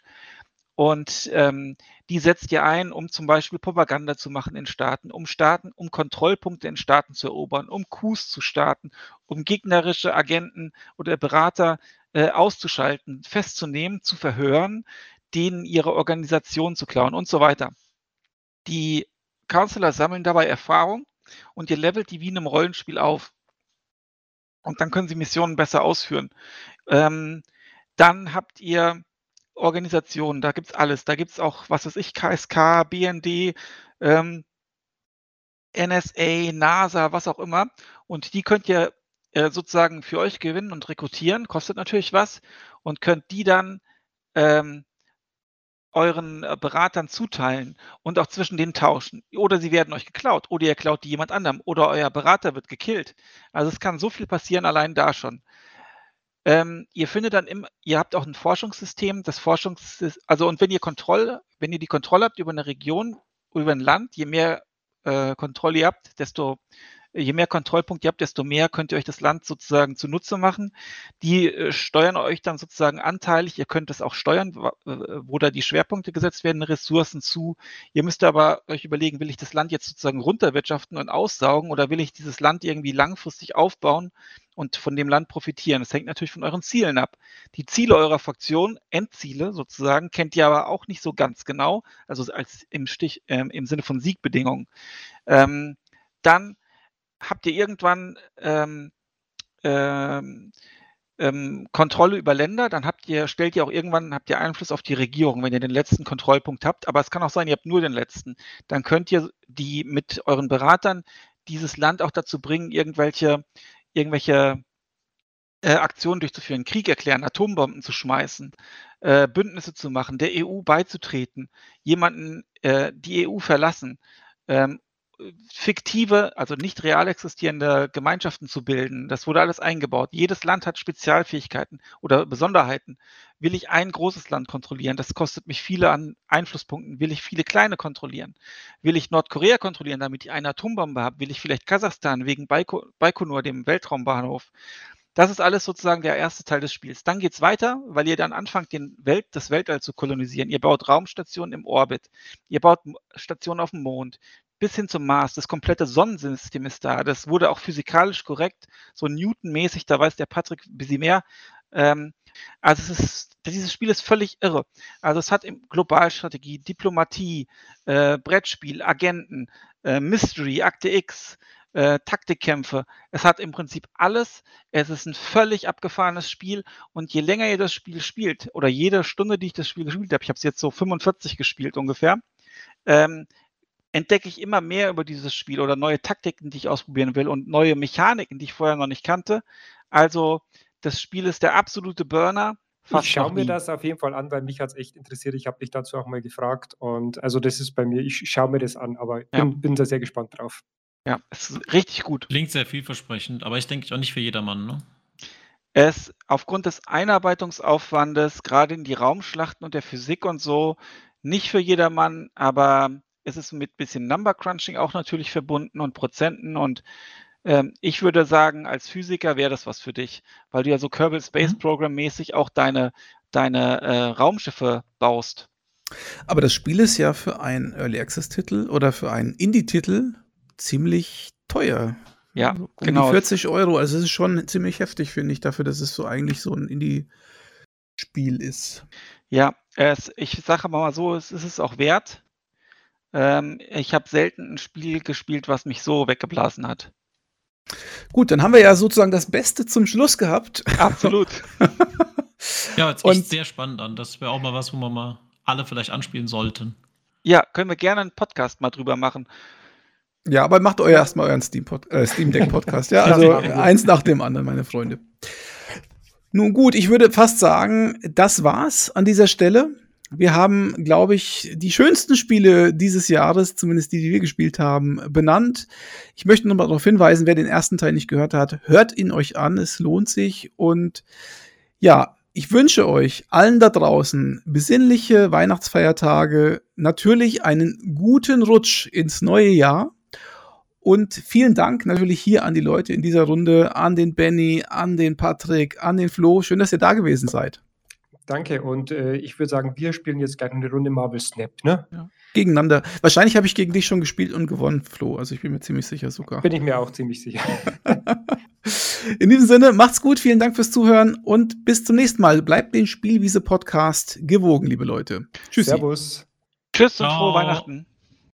Und ähm, die setzt ihr ein, um zum Beispiel Propaganda zu machen in Staaten, um Staaten, um Kontrollpunkte in Staaten zu erobern, um Coups zu starten, um gegnerische Agenten oder Berater äh, auszuschalten, festzunehmen, zu verhören, denen ihre Organisation zu klauen und so weiter. Die Counselor sammeln dabei Erfahrung und ihr levelt die wie in einem Rollenspiel auf. Und dann können sie Missionen besser ausführen. Ähm, dann habt ihr Organisationen, da gibt es alles. Da gibt es auch, was weiß ich, KSK, BND, ähm, NSA, NASA, was auch immer. Und die könnt ihr äh, sozusagen für euch gewinnen und rekrutieren, kostet natürlich was, und könnt die dann ähm, euren äh, Beratern zuteilen und auch zwischen denen tauschen. Oder sie werden euch geklaut oder ihr klaut die jemand anderem oder euer Berater wird gekillt. Also es kann so viel passieren allein da schon. Ähm, ihr findet dann im, ihr habt auch ein Forschungssystem, das Forschungs, also und wenn ihr Kontrolle, wenn ihr die Kontrolle habt über eine Region, über ein Land, je mehr äh, Kontrolle ihr habt, desto je mehr Kontrollpunkte ihr habt, desto mehr könnt ihr euch das Land sozusagen zunutze machen. Die äh, steuern euch dann sozusagen anteilig. Ihr könnt es auch steuern, äh, wo da die Schwerpunkte gesetzt werden, Ressourcen zu. Ihr müsst aber euch überlegen, will ich das Land jetzt sozusagen runterwirtschaften und aussaugen oder will ich dieses Land irgendwie langfristig aufbauen und von dem Land profitieren? Das hängt natürlich von euren Zielen ab. Die Ziele eurer Fraktion, Endziele sozusagen, kennt ihr aber auch nicht so ganz genau, also als im Stich, äh, im Sinne von Siegbedingungen. Ähm, dann habt ihr irgendwann ähm, ähm, ähm, Kontrolle über Länder, dann habt ihr, stellt ihr auch irgendwann, habt ihr Einfluss auf die Regierung, wenn ihr den letzten Kontrollpunkt habt. Aber es kann auch sein, ihr habt nur den letzten. Dann könnt ihr die mit euren Beratern dieses Land auch dazu bringen, irgendwelche, irgendwelche äh, Aktionen durchzuführen, Krieg erklären, Atombomben zu schmeißen, äh, Bündnisse zu machen, der EU beizutreten, jemanden äh, die EU verlassen ähm, fiktive, also nicht real existierende Gemeinschaften zu bilden. Das wurde alles eingebaut. Jedes Land hat Spezialfähigkeiten oder Besonderheiten. Will ich ein großes Land kontrollieren? Das kostet mich viele an Einflusspunkten. Will ich viele kleine kontrollieren? Will ich Nordkorea kontrollieren, damit ich eine Atombombe habe? Will ich vielleicht Kasachstan wegen Baikonur, dem Weltraumbahnhof? Das ist alles sozusagen der erste Teil des Spiels. Dann geht es weiter, weil ihr dann anfangt, den Welt, das Weltall zu kolonisieren. Ihr baut Raumstationen im Orbit. Ihr baut Stationen auf dem Mond bis hin zum Mars. Das komplette Sonnensystem ist da. Das wurde auch physikalisch korrekt, so Newton-mäßig, da weiß der Patrick ein bisschen mehr. Ähm, also ist, dieses Spiel ist völlig irre. Also es hat Globalstrategie, Diplomatie, äh, Brettspiel, Agenten, äh, Mystery, Akte X, äh, Taktikkämpfe. Es hat im Prinzip alles. Es ist ein völlig abgefahrenes Spiel und je länger ihr das Spiel spielt oder jede Stunde, die ich das Spiel gespielt habe, ich habe es jetzt so 45 gespielt ungefähr, ähm, entdecke ich immer mehr über dieses Spiel oder neue Taktiken, die ich ausprobieren will und neue Mechaniken, die ich vorher noch nicht kannte. Also das Spiel ist der absolute Burner. Fast ich schaue mir das auf jeden Fall an, weil mich hat es echt interessiert. Ich habe dich dazu auch mal gefragt und also das ist bei mir, ich schaue mir das an, aber ja. bin, bin da sehr gespannt drauf. Ja, es ist richtig gut. Klingt sehr vielversprechend, aber ich denke auch nicht für jedermann, ne? Es aufgrund des Einarbeitungsaufwandes, gerade in die Raumschlachten und der Physik und so, nicht für jedermann, aber es ist mit bisschen Number Crunching auch natürlich verbunden und Prozenten und ähm, ich würde sagen, als Physiker wäre das was für dich, weil du ja so Kerbal Space mhm. Program mäßig auch deine, deine äh, Raumschiffe baust. Aber das Spiel ist ja für einen Early Access Titel oder für einen Indie-Titel ziemlich teuer. Ja, um genau. 40 Euro, also es ist schon ziemlich heftig, finde ich, dafür, dass es so eigentlich so ein Indie-Spiel ist. Ja, es, ich sage mal so, es ist es auch wert. Ähm, ich habe selten ein Spiel gespielt, was mich so weggeblasen hat. Gut, dann haben wir ja sozusagen das Beste zum Schluss gehabt. Absolut. ja, jetzt echt sehr spannend an. Das wäre auch mal was, wo wir mal alle vielleicht anspielen sollten. Ja, können wir gerne einen Podcast mal drüber machen. Ja, aber macht euer erstmal euren Steam, äh, Steam Deck Podcast. Ja, also eins nach dem anderen, meine Freunde. Nun gut, ich würde fast sagen, das war's an dieser Stelle. Wir haben, glaube ich, die schönsten Spiele dieses Jahres, zumindest die, die wir gespielt haben, benannt. Ich möchte noch mal darauf hinweisen, wer den ersten Teil nicht gehört hat, hört ihn euch an, es lohnt sich. Und ja, ich wünsche euch allen da draußen besinnliche Weihnachtsfeiertage, natürlich einen guten Rutsch ins neue Jahr. Und vielen Dank natürlich hier an die Leute in dieser Runde, an den Benny, an den Patrick, an den Flo. Schön, dass ihr da gewesen seid. Danke. Und äh, ich würde sagen, wir spielen jetzt gleich eine Runde Marvel Snap, ne? Ja. Gegeneinander. Wahrscheinlich habe ich gegen dich schon gespielt und gewonnen, Flo. Also ich bin mir ziemlich sicher sogar. Bin ich mir auch ziemlich sicher. In diesem Sinne, macht's gut, vielen Dank fürs Zuhören und bis zum nächsten Mal. Bleibt den Spielwiese-Podcast gewogen, liebe Leute. Tschüss. Servus. Tschüss und frohe Weihnachten.